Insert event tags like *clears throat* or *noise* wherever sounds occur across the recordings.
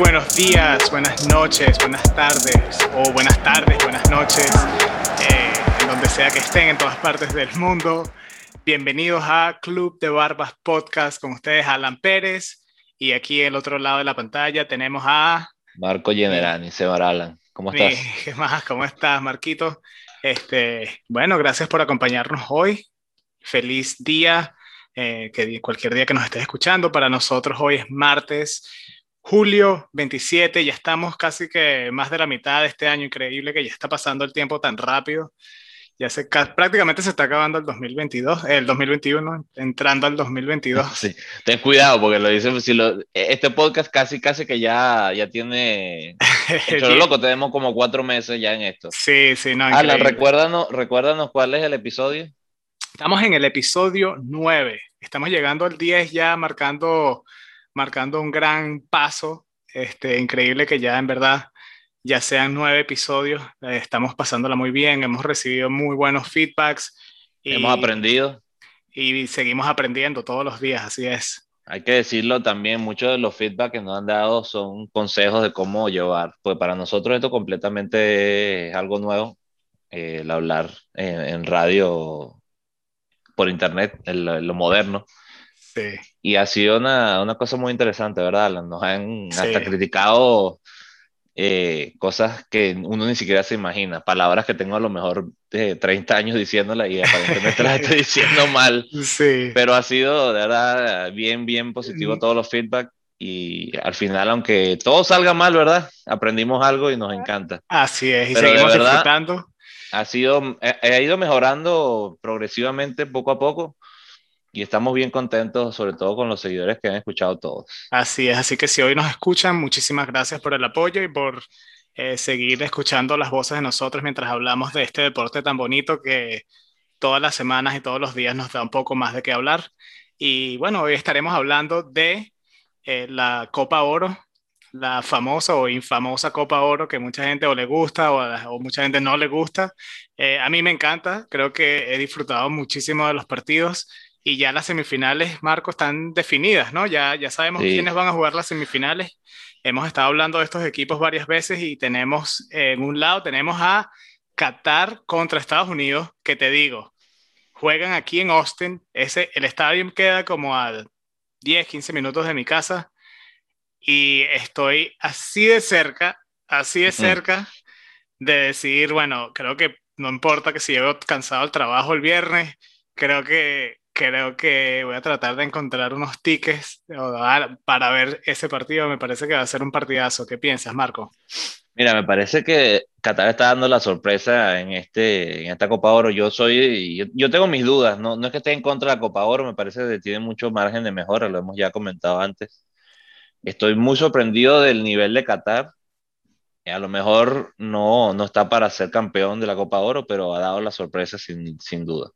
buenos días, buenas noches, buenas tardes o buenas tardes, buenas noches, eh, en donde sea que estén en todas partes del mundo. Bienvenidos a Club de Barbas Podcast con ustedes Alan Pérez y aquí el otro lado de la pantalla tenemos a Marco Generani, Sebar Alan. ¿Cómo estás? ¿Qué más? ¿Cómo estás, Marquito? Este, bueno, gracias por acompañarnos hoy. Feliz día, eh, que cualquier día que nos estés escuchando. Para nosotros hoy es martes julio 27, ya estamos casi que más de la mitad de este año, increíble que ya está pasando el tiempo tan rápido. Ya se, prácticamente se está acabando el 2022, el 2021, entrando al 2022. *laughs* Sí, ten cuidado porque lo dicen, si lo, este podcast casi casi que ya, ya tiene... *laughs* Hecho loco, tenemos como cuatro meses ya en esto. Sí, sí, no. Alan, recuérdanos, recuérdanos cuál es el episodio. Estamos en el episodio 9. Estamos llegando al 10 ya marcando marcando un gran paso. Este, increíble que ya en verdad ya sean nueve episodios, eh, estamos pasándola muy bien, hemos recibido muy buenos feedbacks. Y, hemos aprendido. Y seguimos aprendiendo todos los días, así es. Hay que decirlo también, muchos de los feedbacks que nos han dado son consejos de cómo llevar, pues para nosotros esto completamente es algo nuevo, eh, el hablar en, radio por internet, lo moderno. Y ha sido una, una, cosa muy interesante, ¿verdad? Nos han hasta criticado eh, cosas que uno ni siquiera se imagina, palabras que tengo a lo mejor de 30 años diciéndolas y aparentemente las estoy *laughs* diciendo mal. Sí. Pero ha sido, de verdad, bien, bien positivo todos los feedback y al final, aunque todo salga mal, ¿verdad? Aprendimos algo y nos encanta. Así es, y seguimos disfrutando. Ha sido, ha ido mejorando progresivamente poco a poco y estamos bien contentos, sobre todo con los seguidores que han escuchado todos. Así es, así que si hoy nos escuchan, muchísimas gracias por el apoyo y por eh, seguir escuchando las voces de nosotros mientras hablamos de este deporte tan bonito que todas las semanas y todos los días nos da un poco más de qué hablar. Y bueno, hoy estaremos hablando de eh, la Copa Oro, la famosa o infamosa Copa Oro que mucha gente o le gusta o, o mucha gente no le gusta. Eh, a mí me encanta, creo que he disfrutado muchísimo de los partidos y ya las semifinales, Marco, están definidas, ¿no? Ya, ya sabemos quiénes van a jugar las semifinales. Hemos estado hablando de estos equipos varias veces y tenemos, en un lado, tenemos a Qatar contra Estados Unidos, que te digo, juegan aquí en Austin. Ese, el estadio queda como a 10, 15 minutos de mi casa y estoy así de cerca, así de cerca de decir, bueno, creo que no importa que si llego cansado el trabajo el viernes, creo que creo que voy a tratar de encontrar unos tickets para ver ese partido. Me parece que va a ser un partidazo. ¿Qué piensas, Marco? Mira, me parece que Qatar está dando la sorpresa en, este, en esta Copa Oro. Yo soy, yo, tengo mis dudas. No, no es que esté en contra de la Copa Oro, me parece que tiene mucho margen de mejora, lo hemos ya comentado antes. Estoy muy sorprendido del nivel de Qatar. A lo mejor no, no está para ser campeón de la Copa Oro, pero ha dado la sorpresa sin, sin duda.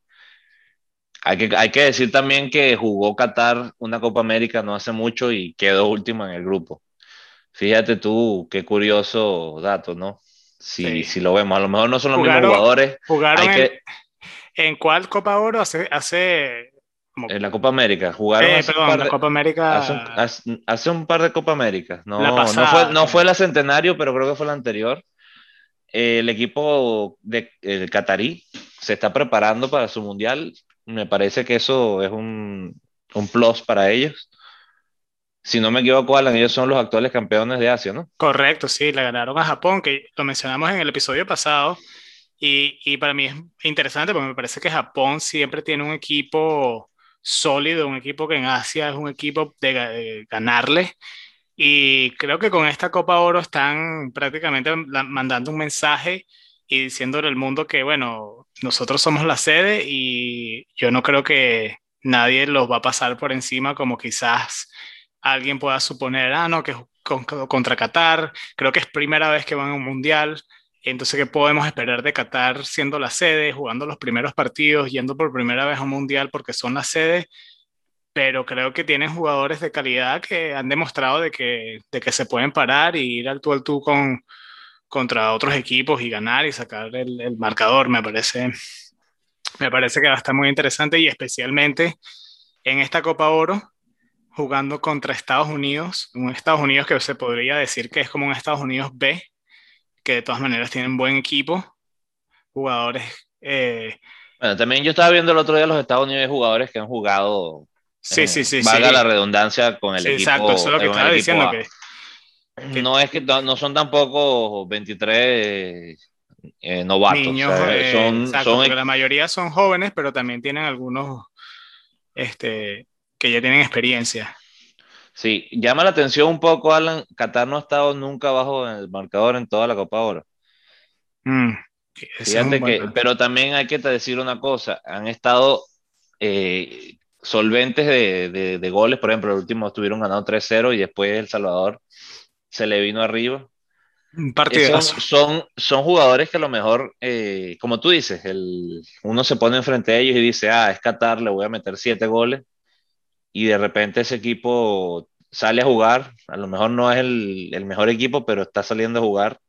Hay que, hay que decir también que jugó Qatar una Copa América no hace mucho y quedó último en el grupo. Fíjate tú, qué curioso dato, ¿no? Si, si lo vemos, a lo mejor no son los mismos jugadores. ¿Jugaron en, en, cuál Copa Oro? Hace, hace en la Copa América. Jugaron eh, perdón, la Copa América. Hace un, par de Copa América. No, no, fue, no fue la centenario, pero creo que fue la anterior. el equipo de el Qatarí se está preparando para su mundial me parece que eso es un, un plus para ellos. Si no me equivoco, Alan, ellos son los actuales campeones de Asia, ¿no? Correcto, sí, le ganaron a Japón, que lo mencionamos en el episodio pasado. Y, y, para mí es interesante porque me parece que Japón siempre tiene un equipo sólido, un equipo que en Asia es un equipo de, ganarle. Y creo que con esta Copa Oro están prácticamente mandando un mensaje y diciéndole al mundo que, bueno, nosotros somos la sede y yo no creo que nadie los va a pasar por encima como quizás alguien pueda suponer, ah, no, que contra Qatar, creo que es primera vez que van a un mundial, entonces, ¿qué podemos esperar de Qatar siendo la sede, jugando los primeros partidos, yendo por primera vez a un mundial porque son la sede? Pero creo que tienen jugadores de calidad que han demostrado de que, de que se pueden parar y ir al tú al tú con, contra otros equipos y ganar y sacar el, marcador, me parece, me parece que va a estar muy interesante y especialmente en esta Copa Oro jugando contra Estados Unidos, un Estados Unidos que se podría decir que es como un Estados Unidos B, que de todas maneras tienen buen equipo, jugadores. Eh, bueno, también yo estaba viendo el otro día los Estados Unidos jugadores que han jugado. Sí, eh, sí, sí. Valga la redundancia con el equipo. Exacto, eso es lo que estaba diciendo. Que, no es que no son tampoco 23 eh, novatos. Niños, son, son... la mayoría son jóvenes, pero también tienen algunos este, que ya tienen experiencia. Sí, llama la atención un poco, Alan. Qatar no ha estado nunca bajo el marcador en toda la Copa Oro. Mm, Fíjate que, pero también hay que decir una cosa: han estado eh, solventes de, de, goles. Por ejemplo, el último estuvieron ganando 3-0 y después El Salvador se le vino arriba. Son, son, son, jugadores que a lo mejor, eh, como tú dices, el, uno se pone enfrente de ellos y dice, ah, es Qatar, le voy a meter siete goles. Y de repente ese equipo sale a jugar. A lo mejor no es el, el mejor equipo, pero está saliendo a jugar.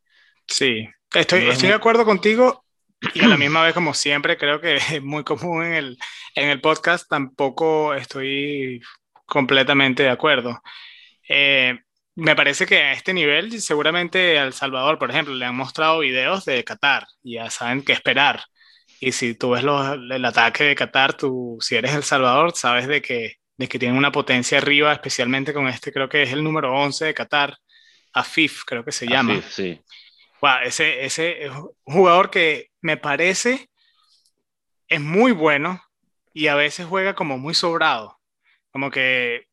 Sí, estoy, estoy de acuerdo contigo. Y a la *clears throat* misma vez, como siempre, creo que es muy común en el, en el podcast, tampoco estoy completamente de acuerdo. Eh, me parece que a este nivel, seguramente al Salvador, por ejemplo, le han mostrado videos de Qatar y ya saben qué esperar. Y si tú ves el ataque de Qatar, tú, si eres El Salvador, sabes de que, de que tienen una potencia arriba, especialmente con este, creo que es el número 11 de Qatar, Afif, creo que se llama. Afif, sí. ese, ese jugador que me parece es muy bueno y a veces juega como muy sobrado. Como que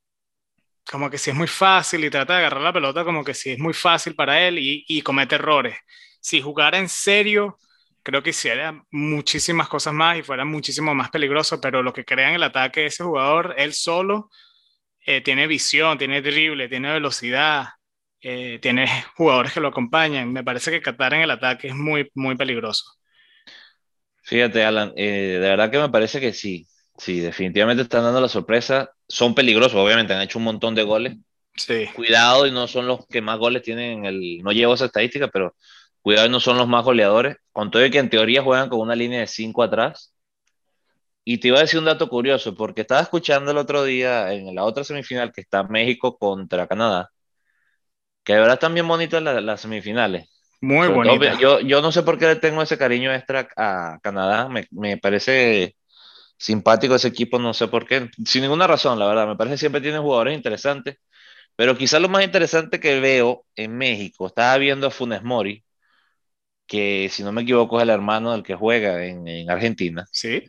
como que si es muy fácil y trata de agarrar la pelota como que si es muy fácil para él y, comete errores. Si jugara en serio, creo que hiciera muchísimas cosas más y fuera muchísimo más peligroso, pero lo que crea en el ataque ese jugador, él solo, eh, tiene visión, tiene drible, tiene velocidad, eh, tiene jugadores que lo acompañan. Me parece que Qatar en el ataque es muy, muy peligroso. Fíjate, Alan, eh, de verdad que me parece que sí. Sí, definitivamente están dando la sorpresa. Son peligrosos, obviamente, han hecho un montón de goles. Sí. Cuidado y no son los que más goles tienen en el. No llevo esa estadística, pero cuidado y no son los más goleadores. Con todo y que en teoría juegan con una línea de 5 atrás. Y te iba a decir un dato curioso, porque estaba escuchando el otro día en la otra semifinal que está México contra Canadá, que de verdad están bien bonitas las, semifinales. Muy bonitas. Yo, yo no sé por qué le tengo ese cariño extra a Canadá, me, me parece simpático ese equipo, no sé por qué, sin ninguna razón, la verdad, me parece que siempre tiene jugadores interesantes, pero quizás lo más interesante que veo en México, estaba viendo a Funes Mori, que si no me equivoco es el hermano del que juega en, Argentina. Sí,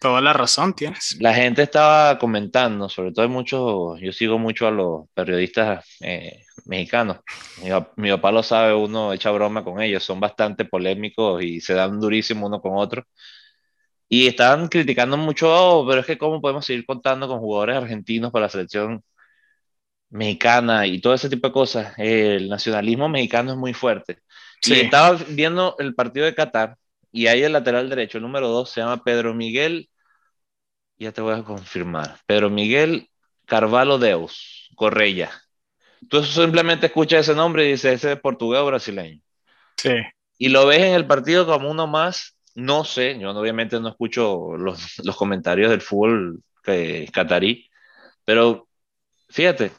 toda la razón tienes. La gente estaba comentando, sobre todo muchos, yo sigo mucho a los periodistas eh, mexicanos, mi, mi, papá lo sabe, uno echa broma con ellos, son bastante polémicos y se dan durísimo uno con otro. Y estaban criticando mucho, oh, pero es que cómo podemos seguir contando con jugadores argentinos para la selección mexicana y todo ese tipo de cosas. El nacionalismo mexicano es muy fuerte. Sí. Y estaba viendo el partido de Qatar y ahí el lateral derecho, el número dos, se llama Pedro Miguel, ya te voy a confirmar, Pedro Miguel Carvalho Deus, Correia. Tú simplemente escuchas ese nombre y dices, ese es portugués o brasileño. Sí. Y lo ves en el partido como uno más no sé, yo obviamente no escucho los, *laughs* los comentarios del fútbol que, catarí, pero fíjate,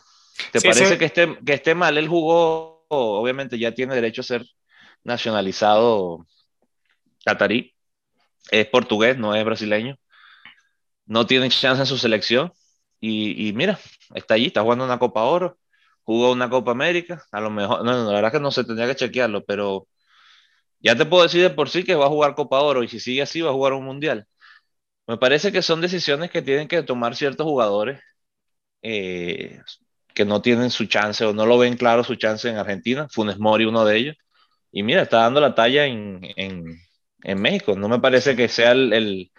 ¿te parece Que, esté, que esté mal? Él jugó, obviamente ya tiene derecho a ser nacionalizado catarí, es portugués, no es brasileño, no tiene chance en su selección y, y mira, está allí, está jugando una Copa Oro, jugó una Copa América, a lo mejor, no, la verdad que no se tendría que chequearlo, pero ya te puedo decir de por sí que va a jugar Copa Oro y si sigue así va a jugar un Mundial. Me parece que son decisiones que tienen que tomar ciertos jugadores eh, que no tienen su chance o no lo ven claro su chance en Argentina. Funes Mori, uno de ellos. Y mira, está dando la talla en, en, México. No me parece que sea el,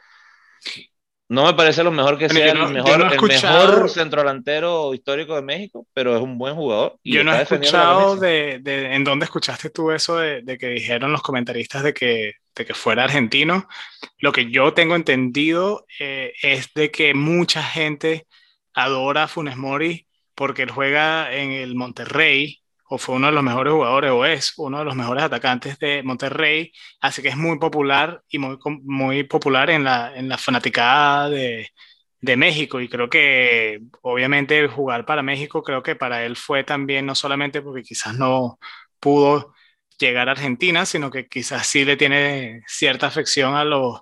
no me parece lo mejor que sea el, mejor, el mejor centrodelantero histórico de México, pero es un buen jugador. yo no he escuchado de, de, en dónde escuchaste tú eso de, de, que dijeron los comentaristas de que, de que fuera argentino. Lo que yo tengo entendido eh, es de que mucha gente adora a Funes Mori porque él juega en el Monterrey o fue uno de los mejores jugadores o es uno de los mejores atacantes de Monterrey, así que es muy popular y muy, muy popular en la, en la fanaticada de, de México. Y creo que obviamente jugar para México creo que para él fue también no solamente porque quizás no pudo llegar a Argentina, sino que quizás sí le tiene cierta afección a los,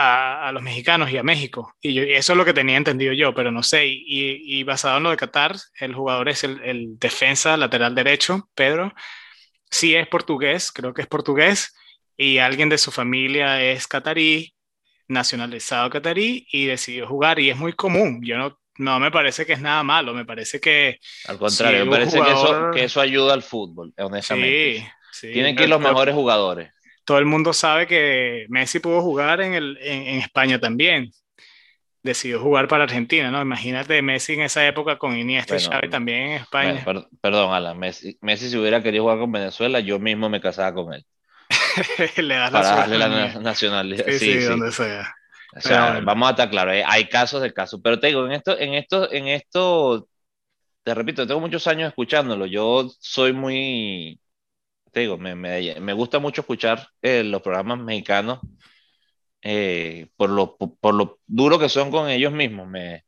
a, los mexicanos y a México. Y, eso es lo que tenía entendido yo, pero no sé. Y, basado en lo de Qatar, el jugador es el, el, defensa lateral derecho, Pedro. Sí es portugués, creo que es portugués, y alguien de su familia es catarí, nacionalizado catarí, y decidió jugar. Y es muy común. Yo no, no me parece que es nada malo, me parece que... Al contrario, me parece que, eso, que eso ayuda al fútbol, honestamente. Sí, Tienen que ir los mejores jugadores. Todo el mundo sabe que Messi pudo jugar en, el, en, España también. Decidió jugar para Argentina, ¿no? Imagínate Messi en esa época con Iniesta y Xavi también en España. perdón, Alan, Messi, Messi si hubiera querido jugar con Venezuela, yo mismo me casaba con él. *laughs* Le das para darle la nacionalidad. Sí, sí, donde sea. O sea, vamos a estar claros, eh, hay casos de casos, pero te digo, en esto, en esto, en esto, te repito, tengo muchos años escuchándolo, yo soy muy, te digo, me, me, me gusta mucho escuchar eh, los programas mexicanos eh, por, lo, por lo duro que son con ellos mismos, me,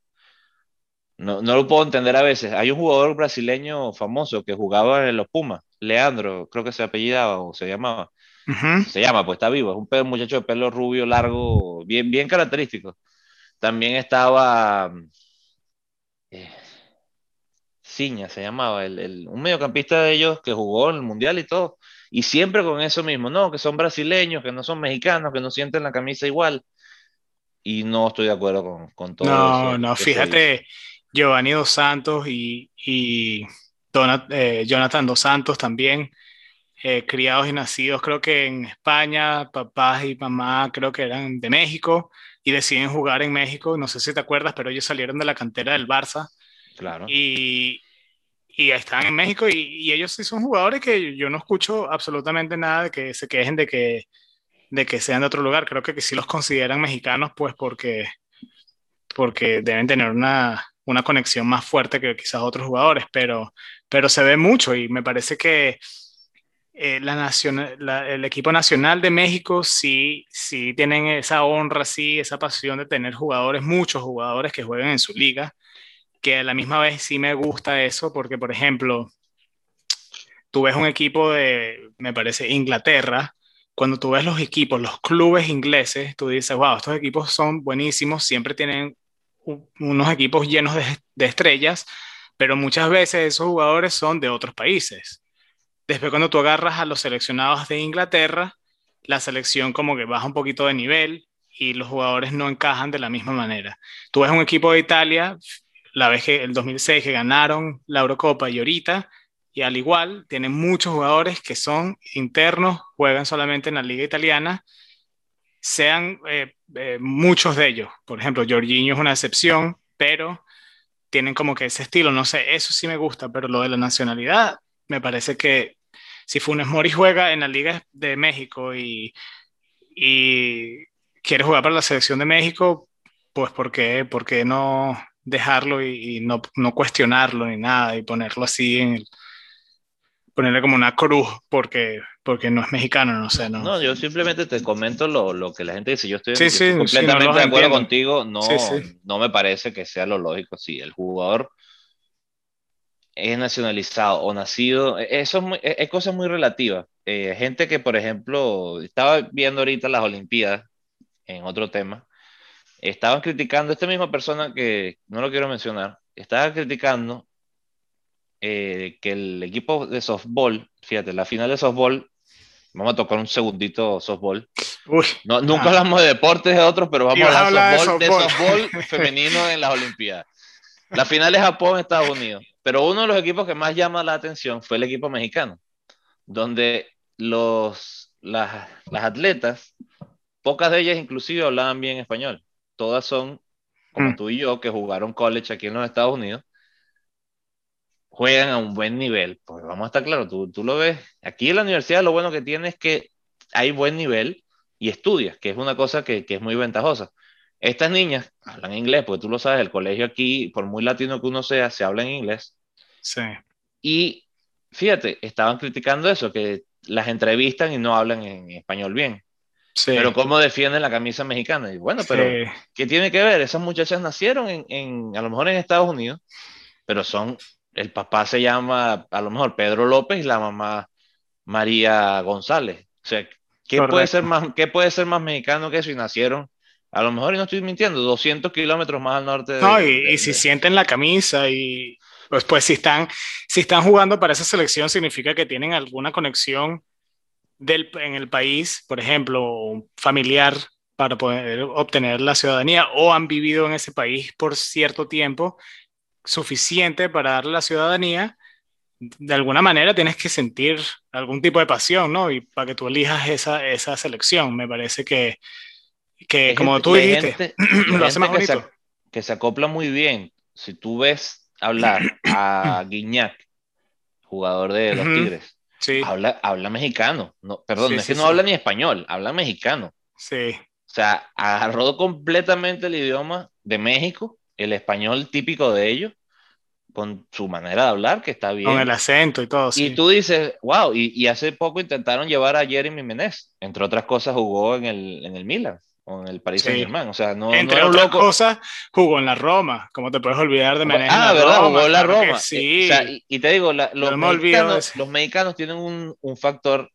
no, no, lo puedo entender a veces. Hay un jugador brasileño famoso que jugaba en los Pumas, Leandro, creo que se apellidaba o se llamaba, se llama, pues está vivo. Es un, muchacho de pelo rubio, largo, bien, bien característico. También estaba. Eh, Ciña se llamaba, el, un mediocampista de ellos que jugó en el mundial y todo. Y siempre con eso mismo, no, que son brasileños, que no son mexicanos, que no sienten la camisa igual. Y no estoy de acuerdo con, con todo no, eso. No, no, fíjate, Giovanni Dos Santos y, y eh, Jonathan Dos Santos también eh, criados y nacidos creo que en España, papás y mamá creo que eran de México y deciden jugar en México, no sé si te acuerdas, pero ellos salieron de la cantera del Barça. Claro. Y, y están en México y, y, ellos sí son jugadores que yo no escucho absolutamente nada de que se quejen de que, de que sean de otro lugar. Creo que, que sí los consideran mexicanos, pues porque, porque deben tener una, una conexión más fuerte que quizás otros jugadores, pero, pero se ve mucho y me parece que eh, la el equipo nacional de México sí, sí tienen esa honra, sí, esa pasión de tener jugadores, muchos jugadores que juegan en su liga, que a la misma vez sí me gusta eso, porque por ejemplo, tú ves un equipo de, me parece, Inglaterra, cuando tú ves los equipos, los clubes ingleses, tú dices, wow, estos equipos son buenísimos, siempre tienen unos equipos llenos de, estrellas, pero muchas veces esos jugadores son de otros países Después cuando tú agarras a los seleccionados de Inglaterra, la selección como que baja un poquito de nivel y los jugadores no encajan de la misma manera. Tú ves un equipo de Italia, la vez que el 2006 que ganaron la Eurocopa y ahorita, y al igual tienen muchos jugadores que son internos, juegan solamente en la liga italiana, sean eh, eh, muchos de ellos. Por ejemplo, Jorginho es una excepción, pero tienen como que ese estilo, no sé, eso sí me gusta, pero lo de la nacionalidad me parece que si Funes Mori juega en la Liga de México y, y quiere jugar para la selección de México, pues ¿por qué, por qué no dejarlo y, no, no, cuestionarlo ni nada y ponerlo así en el, ponerle como una cruz porque, porque no es mexicano, no sé. No, no yo simplemente te comento lo, lo que la gente dice. Yo estoy, completamente de acuerdo contigo. No, no me parece que sea lo lógico. Sí, el jugador es nacionalizado o nacido, e, eso es, muy, e, es cosa muy relativa. Eh, gente que, por ejemplo, estaba viendo ahorita las Olimpiadas, en otro tema, estaban criticando, esta misma persona que no lo quiero mencionar, estaba criticando eh, que el equipo de softball, fíjate, la final de softball, vamos a tocar un segundito softball. no, nunca hablamos de deportes de otros, pero vamos a hablar, de softball, de softball *laughs* femenino en las Olimpiadas. La final de Japón-Estados Unidos. Pero uno de los equipos que más llama la atención fue el equipo mexicano, donde los, las, atletas, pocas de ellas inclusive hablaban bien español. Todas son, como mm. tú y yo, que jugaron college aquí en los Estados Unidos, juegan a un buen nivel. Pues vamos a estar claros, tú, tú lo ves. Aquí en la universidad lo bueno que tiene es que hay buen nivel y estudias, que es una cosa que, que es muy ventajosa. Estas niñas hablan inglés, porque tú lo sabes, el colegio aquí, por muy latino que uno sea, se habla en inglés. Sí. Y fíjate, estaban criticando eso, que las entrevistan y no hablan en español bien. Pero ¿cómo defienden la camisa mexicana? Y bueno, pero ¿qué tiene que ver? Esas muchachas nacieron en, en, a lo mejor en Estados Unidos, pero son, el papá se llama a lo mejor Pedro López y la mamá María González. O sea, ¿qué puede, ser más, ¿qué puede ser más mexicano que eso? Y nacieron, a lo mejor, y no estoy mintiendo, 200 kilómetros más al norte. De, no, y, si sienten la camisa y pues, pues si, están, si están jugando para esa selección significa que tienen alguna conexión del, en el país, por ejemplo, familiar para poder obtener la ciudadanía o han vivido en ese país por cierto tiempo suficiente para darle la ciudadanía, de alguna manera tienes que sentir algún tipo de pasión, ¿no? Y para que tú elijas esa, esa selección, me parece que, que como tú dijiste, *clears throat* lo hace más bonito. Que se, acopla muy bien. Si tú ves hablar a *clears throat* Guiñac, jugador de los Tigres, habla, habla mexicano. No, perdón, es que no habla ni español, habla mexicano. Sí. O sea, agarró completamente el idioma de México, el español típico de ellos, con su manera de hablar, que está bien. Con el acento y todo. Y tú dices, wow, y, hace poco intentaron llevar a Jeremy Menez, entre otras cosas jugó en el, en el Milan o en el Paris Saint Germain, o sea, no Entre otras cosas, jugó en la Roma, como te puedes olvidar de Menez. Ah, ¿verdad? jugó en la Roma. Sí. y, te digo, los, mexicanos, los, mexicanos, tienen un, un factor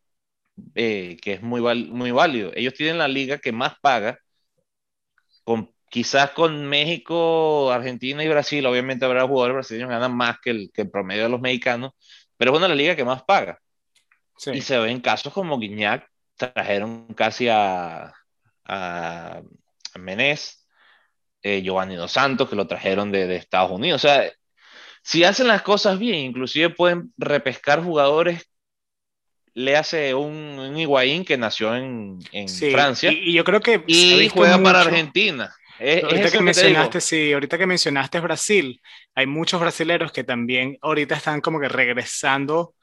eh, que es muy, muy válido. Ellos tienen la liga que más paga con quizás con México, Argentina y Brasil, obviamente habrá jugadores brasileños que ganan más que el, que el promedio de los mexicanos, pero es una de las ligas que más paga. Y se ven casos como Guiñac, trajeron casi a, a, Menés, eh, Giovanni Dos Santos, que lo trajeron de, de, Estados Unidos. O sea, si hacen las cosas bien, inclusive pueden repescar jugadores. Le hace un, un Higuaín que nació en, en Francia. Y, yo creo que. Y juega para Argentina ahorita que, mencionaste, sí, ahorita que mencionaste Brasil, hay muchos brasileros que también ahorita están como que regresando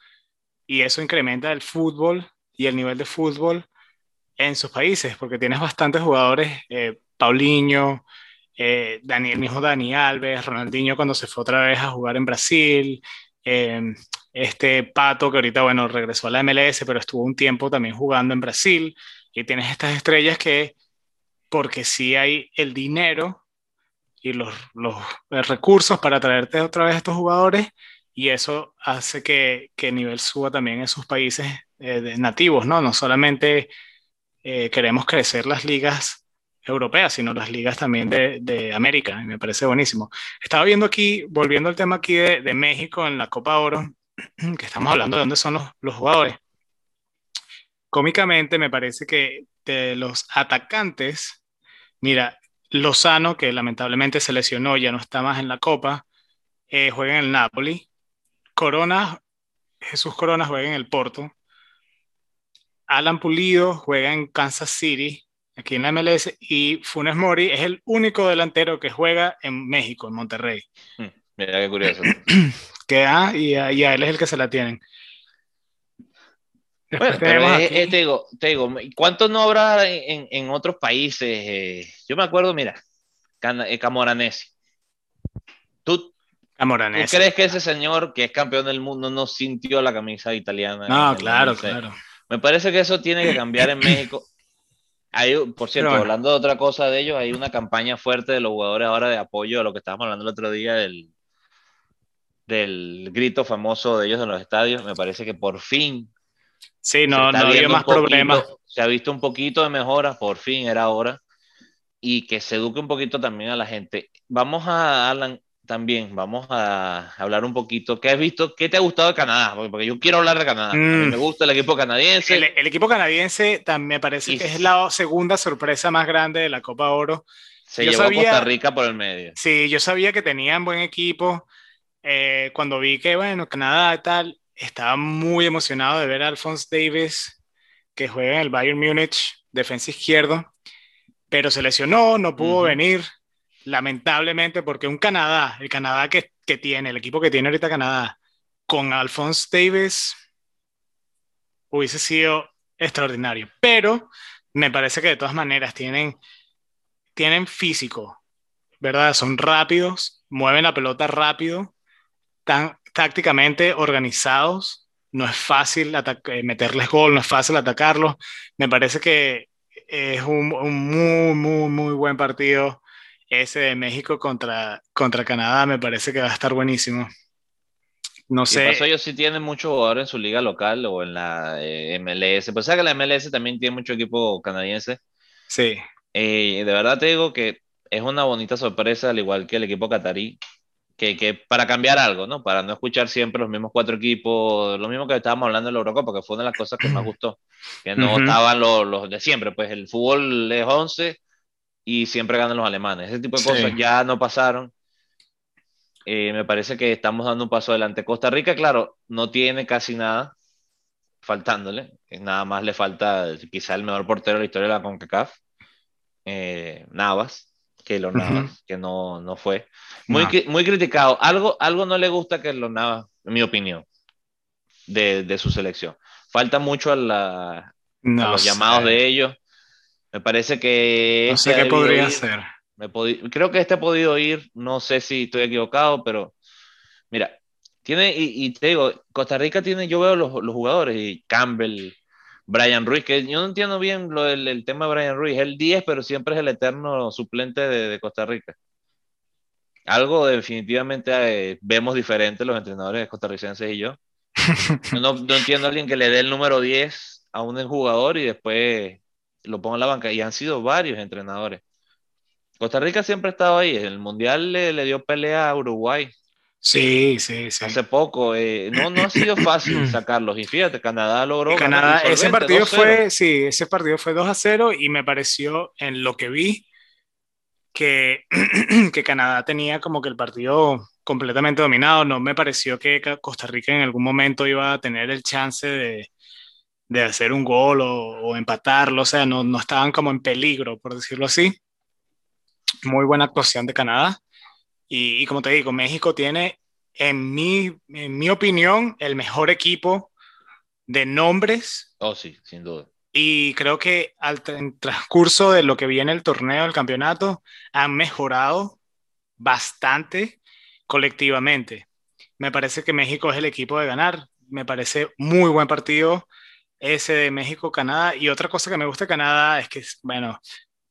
y eso incrementa el fútbol y el nivel de fútbol en sus países, porque tienes bastantes jugadores, eh, Paulinho, eh, Daniel, mismo Dani Alves, Ronaldinho cuando se fue otra vez a jugar en Brasil, eh, este Pato que ahorita, bueno, regresó a la MLS, pero estuvo un tiempo también jugando en Brasil, y tienes estas estrellas que porque sí hay el dinero y los, los recursos para traerte otra vez a estos jugadores y eso hace que, que el nivel suba también en sus países eh, nativos, ¿no? No solamente eh, queremos crecer las ligas europeas, sino las ligas también de, de, América, y me parece buenísimo. Estaba viendo aquí, volviendo al tema aquí de, de México en la Copa Oro, *clears throat* que estamos hablando de dónde son los, los jugadores. Cómicamente me parece que de los atacantes, Mira, Lozano, que lamentablemente se lesionó, ya no está más en la Copa, eh, juega en el Napoli. Corona, Jesús Corona juega en el Porto. Alan Pulido juega en Kansas City, aquí en la MLS. Y Funes Mori es el único delantero que juega en México, en Monterrey. Hmm, mira qué curioso. *clears throat* que, ah, y, y a él es el que se la tienen. Bueno, pero te digo, te digo, ¿cuántos no habrá en, en otros países? Eh, yo me acuerdo, mira, eh, Camoranesi. ¿Tú, Camoranesi. ¿Tú crees que ese señor que es campeón del mundo no sintió la camisa italiana? No, claro, claro. Me parece que eso tiene que cambiar en México. Hay, por cierto, hablando de otra cosa de ellos, hay una campaña fuerte de los jugadores ahora de apoyo a lo que estábamos hablando el otro día del, del grito famoso de ellos en los estadios. Me parece que por fin Sí, no, no había más problemas. Se ha visto un poquito de mejora, por fin era hora, y que se eduque un poquito también a la gente. Vamos a, Alan, también, vamos a hablar un poquito. ¿Qué has visto? ¿Qué te ha gustado de Canadá? Porque yo quiero hablar de Canadá. A mí mm. me gusta el equipo canadiense. El, equipo canadiense también me parece que es la segunda sorpresa más grande de la Copa Oro. Se llevó a Costa Rica por el medio. Sí, yo sabía que tenían buen equipo. Eh, cuando vi que, bueno, Canadá y tal, estaba muy emocionado de ver a Alphonse Davis, que juega en el Bayern Múnich, defensa izquierdo, pero se lesionó, no pudo venir, lamentablemente, porque un Canadá, el Canadá que, tiene, el equipo que tiene ahorita Canadá, con Alphonse Davis, hubiese sido extraordinario. Pero me parece que de todas maneras tienen, tienen físico, ¿verdad? Son rápidos, mueven la pelota rápido, tan, tácticamente organizados. No es fácil eh, meterles gol, no es fácil atacarlos. Me parece que es un, muy, muy, muy buen partido ese de México contra, contra Canadá. Me parece que va a estar buenísimo. No sé. Eso ellos sí tienen muchos jugadores en su liga local o en la eh, MLS. Pues que la MLS también tiene mucho equipo canadiense. Sí. Eh, de verdad te digo que es una bonita sorpresa, al igual que el equipo catarí, que, que, para cambiar algo, ¿no? Para no escuchar siempre los mismos cuatro equipos, lo mismo que estábamos hablando en la Eurocopa, que fue una de las cosas que más gustó, que no estaban los, los, de siempre, pues el fútbol es 11 y siempre ganan los alemanes. Ese tipo de cosas ya no pasaron. Eh, me parece que estamos dando un paso adelante. Costa Rica, claro, no tiene casi nada faltándole. Nada más le falta quizá el mejor portero de la historia de la CONCACAF, eh, Navas, que Navas, que no, no fue. Muy, muy criticado. Algo, algo no le gusta que lo Navas, en mi opinión, de, de su selección. Falta mucho a, la, los llamados de ellos. Me parece que... No sé qué podría ser. Me creo que este ha podido ir, no sé si estoy equivocado, pero mira, tiene, y, te digo, Costa Rica tiene, yo veo los, los, jugadores, y Campbell, Brian Ruiz, que yo no entiendo bien lo, el, el, tema de Brian Ruiz, el 10, pero siempre es el eterno suplente de, de Costa Rica. Algo definitivamente eh, vemos diferente los entrenadores costarricenses y yo. *laughs* No, no entiendo a alguien que le dé el número 10 a un jugador y después lo ponga en la banca. Y han sido varios entrenadores. Costa Rica siempre ha estado ahí. El Mundial le, dio pelea a Uruguay. Sí, sí, sí. Hace poco. Eh, no, no ha sido fácil *clears throat* sacarlos. Y fíjate, Canadá logró. Canadá, ese partido fue, sí, ese partido fue 2 a 0 y me pareció, en lo que vi, que, *clears throat* que Canadá tenía como que el partido completamente dominado. No me pareció que Costa Rica en algún momento iba a tener el chance de, de hacer un gol o, empatarlo. O sea, no, no estaban como en peligro, por decirlo así muy buena actuación de Canadá. Y, como te digo, México tiene, en mi, en mi opinión, el mejor equipo de nombres. Oh, sí, sin duda. Y creo que al transcurso de lo que viene el torneo, el campeonato, han mejorado bastante colectivamente. Me parece que México es el equipo de ganar. Me parece muy buen partido ese de México-Canadá. Y otra cosa que me gusta de Canadá es que, bueno,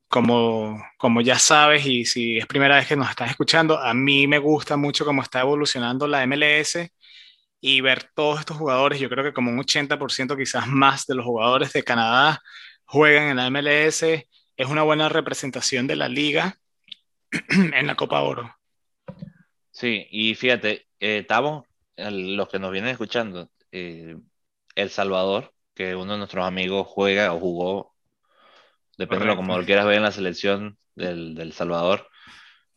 como, como ya sabes y si es primera vez que nos estás escuchando, a mí me gusta mucho cómo está evolucionando la MLS y ver todos estos jugadores, yo creo que como un 80% quizás más de los jugadores de Canadá juegan en la MLS, es una buena representación de la liga *clears throat* en la Copa Oro. Sí, y fíjate, eh, estamos, los que nos vienen escuchando, eh, El Salvador, que uno de nuestros amigos juega o jugó depende de como lo quieras ver en la selección del, del, Salvador.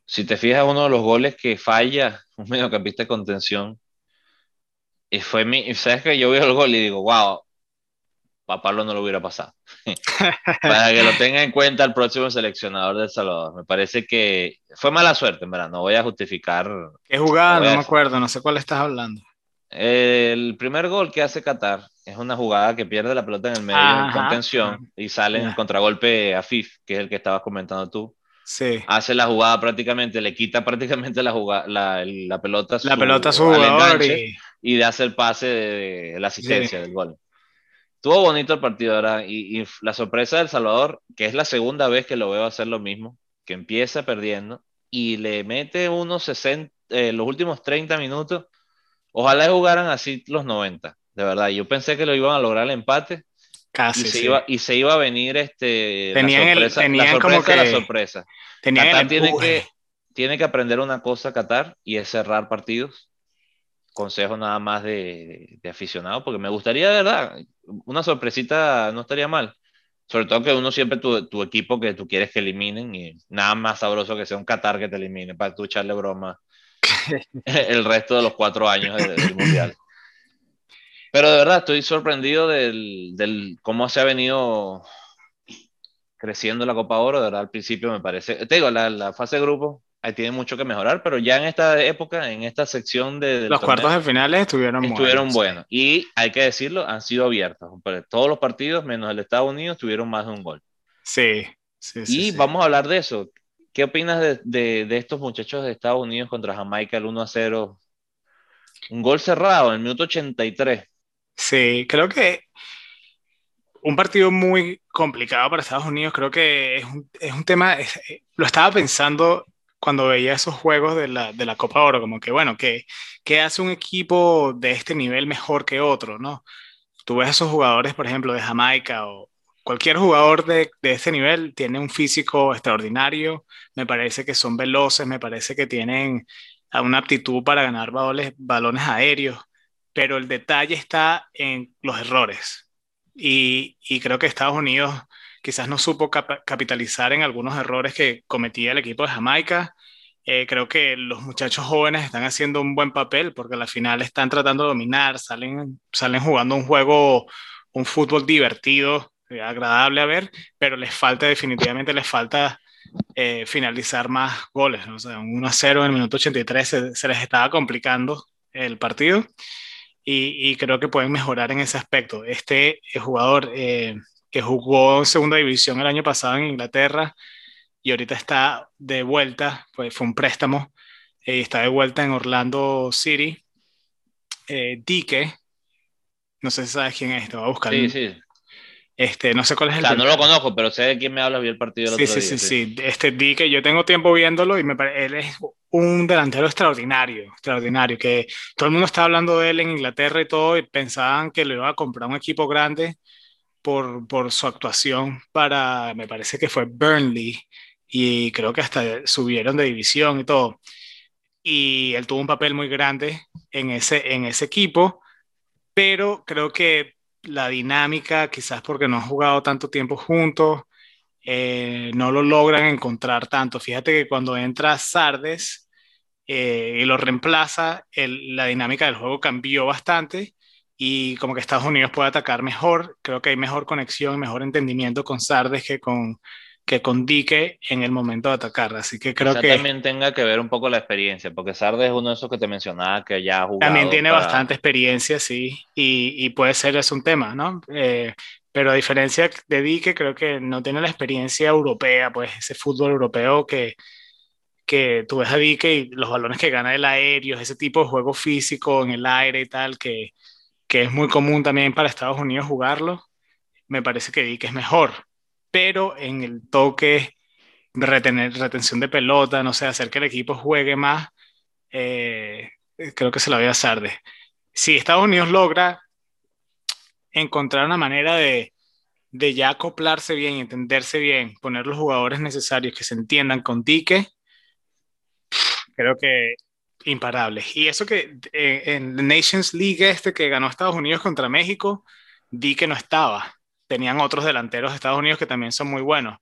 Si te fijas, uno de los goles que falla, *laughs* un mediocampista de contención, y fue mi, sabes que yo veo el gol y digo, wow, a Pablo no lo hubiera pasado. *laughs* Para que lo tenga en cuenta el próximo seleccionador del Salvador. Me parece que fue mala suerte, en verdad, no voy a justificar. ¿Qué jugada? No, no me acuerdo, no sé cuál estás hablando. El primer gol que hace Qatar es una jugada que pierde la pelota en el medio en contención y sale en contragolpe a Fif, que es el que estabas comentando tú. Sí. Hace la jugada prácticamente, le quita prácticamente la, jugada, la, la pelota, la pelota a su jugador y... y... hace el pase de, la asistencia del gol. Estuvo bonito el partido. Y, y, la sorpresa del Salvador, que es la segunda vez que lo veo hacer lo mismo, que empieza perdiendo y le mete unos 60, eh, los últimos 30 minutos. Ojalá jugaran así los 90 de verdad. Yo pensé que lo iban a lograr el empate. Casi. Y se, iba, y se iba a venir este, tenían la sorpresa, la sorpresa, la sorpresa. Qatar tiene que, tiene que aprender una cosa, Qatar, y es cerrar partidos. Consejo nada más de, de, aficionado, porque me gustaría, de verdad, una sorpresita no estaría mal. Sobre todo que uno siempre tu, tu equipo que tú quieres que eliminen y nada más sabroso que sea un Qatar que te elimine para tú echarle broma *laughs* el resto de los cuatro años del, del Mundial. Pero de verdad estoy sorprendido del, del, cómo se ha venido creciendo la Copa Oro. De verdad, al principio me parece. Te digo, la, la fase de grupo ahí tiene mucho que mejorar, pero ya en esta época, en esta sección de. Los cuartos de finales estuvieron, estuvieron buenos. Y hay que decirlo, han sido abiertos. Todos los partidos, menos el de Estados Unidos, tuvieron más de un gol. Sí, sí, Y vamos a hablar de eso. ¿Qué opinas de, de, de, estos muchachos de Estados Unidos contra Jamaica, el 1 a 0? Un gol cerrado en el minuto 83. Sí, creo que un partido muy complicado para Estados Unidos. Creo que es un, es un tema, lo estaba pensando cuando veía esos juegos de la, de la Copa Oro, como que, bueno, ¿qué, ¿qué hace un equipo de este nivel mejor que otro, no? Tú ves a esos jugadores, por ejemplo, de Jamaica o cualquier jugador de, de este nivel tiene un físico extraordinario, me parece que son veloces, me parece que tienen una aptitud para ganar balones, balones aéreos, pero el detalle está en los errores. Y, y creo que Estados Unidos quizás no supo capitalizar en algunos errores que cometía el equipo de Jamaica. Eh, creo que los muchachos jóvenes están haciendo un buen papel porque a la final están tratando de dominar, salen, salen jugando un juego, un fútbol divertido, eh, agradable a ver, pero les falta definitivamente, les falta eh, finalizar más goles. O sea, un 1 a 0 en el minuto 83 se, se les estaba complicando el partido y, y, creo que pueden mejorar en ese aspecto. Este jugador, que jugó en segunda división el año pasado en Inglaterra y ahorita está de vuelta, pues fue un préstamo, y eh, está de vuelta en Orlando City. Eh, Dique, no sé si sabes quién es, te voy a buscar. Sí, sí. Este, no sé cuál es el. O sea, no lo conozco, pero sé de quién me habla, vi el partido el sí, otro sí, día. Sí, sí, sí. Este Dique, yo tengo tiempo viéndolo y me parece, él es un delantero extraordinario, extraordinario, que todo el mundo está hablando de él en Inglaterra y todo, y pensaban que le iba a comprar un equipo grande por, por su actuación para, me parece que fue Burnley, y creo que hasta subieron de división y todo. Y él tuvo un papel muy grande en ese, en ese equipo, pero creo que la dinámica, quizás porque no han jugado tanto tiempo juntos, eh, no lo logran encontrar tanto. Fíjate que cuando entra Sardes eh, y lo reemplaza, el, la dinámica del juego cambió bastante y como que Estados Unidos puede atacar mejor. Creo que hay mejor conexión, mejor entendimiento con Sardes que con, que con Dique en el momento de atacar. Así que creo que... también tenga que ver un poco la experiencia, porque Sardes es uno de esos que te mencionaba que ya ha jugado. También tiene bastante experiencia, sí, y, y, puede ser es un tema, ¿no? Eh, pero a diferencia de Dique, creo que no tiene la experiencia europea, pues ese fútbol europeo que, que tú ves a Dique y los balones que gana el aéreo, ese tipo de juego físico en el aire y tal, que, que es muy común también para Estados Unidos jugarlo, me parece que Dick es mejor, pero en el toque, retener, retención de pelota, no sé, hacer que el equipo juegue más, eh, creo que se lo voy a de. Si Estados Unidos logra encontrar una manera de, de ya acoplarse bien, entenderse bien, poner los jugadores necesarios que se entiendan con Dique, creo que imparables. Y eso que eh, en en Nations League este que ganó Estados Unidos contra México, di que no estaba. Tenían otros delanteros de Estados Unidos que también son muy buenos.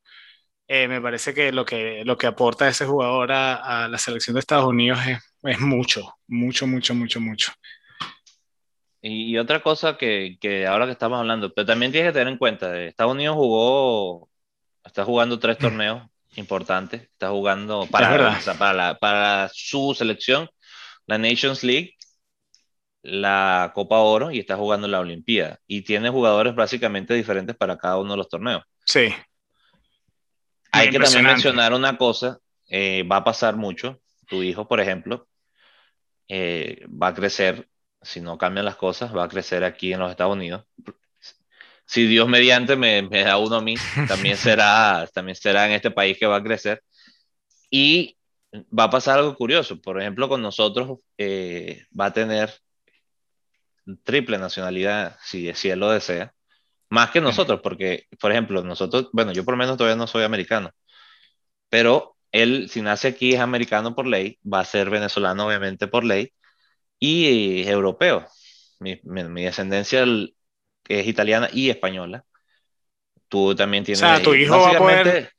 Eh, me parece que lo que, lo que aporta ese jugador a, a la selección de Estados Unidos es, es, mucho, mucho, mucho, mucho, mucho. Y, otra cosa que, que, ahora que estamos hablando, pero también tienes que tener en cuenta, Estados Unidos jugó, está jugando tres torneos importante. Está jugando para, para, la, para su selección, la Nations League, la Copa Oro y está jugando la Olimpiada. Y tiene jugadores básicamente diferentes para cada uno de los torneos. Sí. Hay que también mencionar una cosa, eh, va a pasar mucho. Tu hijo, por ejemplo, eh, va a crecer, si no cambian las cosas, va a crecer aquí en los Estados Unidos si Dios mediante me, me, da uno a mí, también *laughs* será, también será en este país que va a crecer. Y va a pasar algo curioso. Por ejemplo, con nosotros eh, va a tener triple nacionalidad, si, si él lo desea, más que nosotros, porque, por ejemplo, nosotros, bueno, yo por lo menos todavía no soy americano, pero él, si nace aquí, es americano por ley, va a ser venezolano, obviamente, por ley, y europeo. Mi, mi, mi descendencia que es italiana y española. Tú también tienes... O sea, tu hijo va a poder...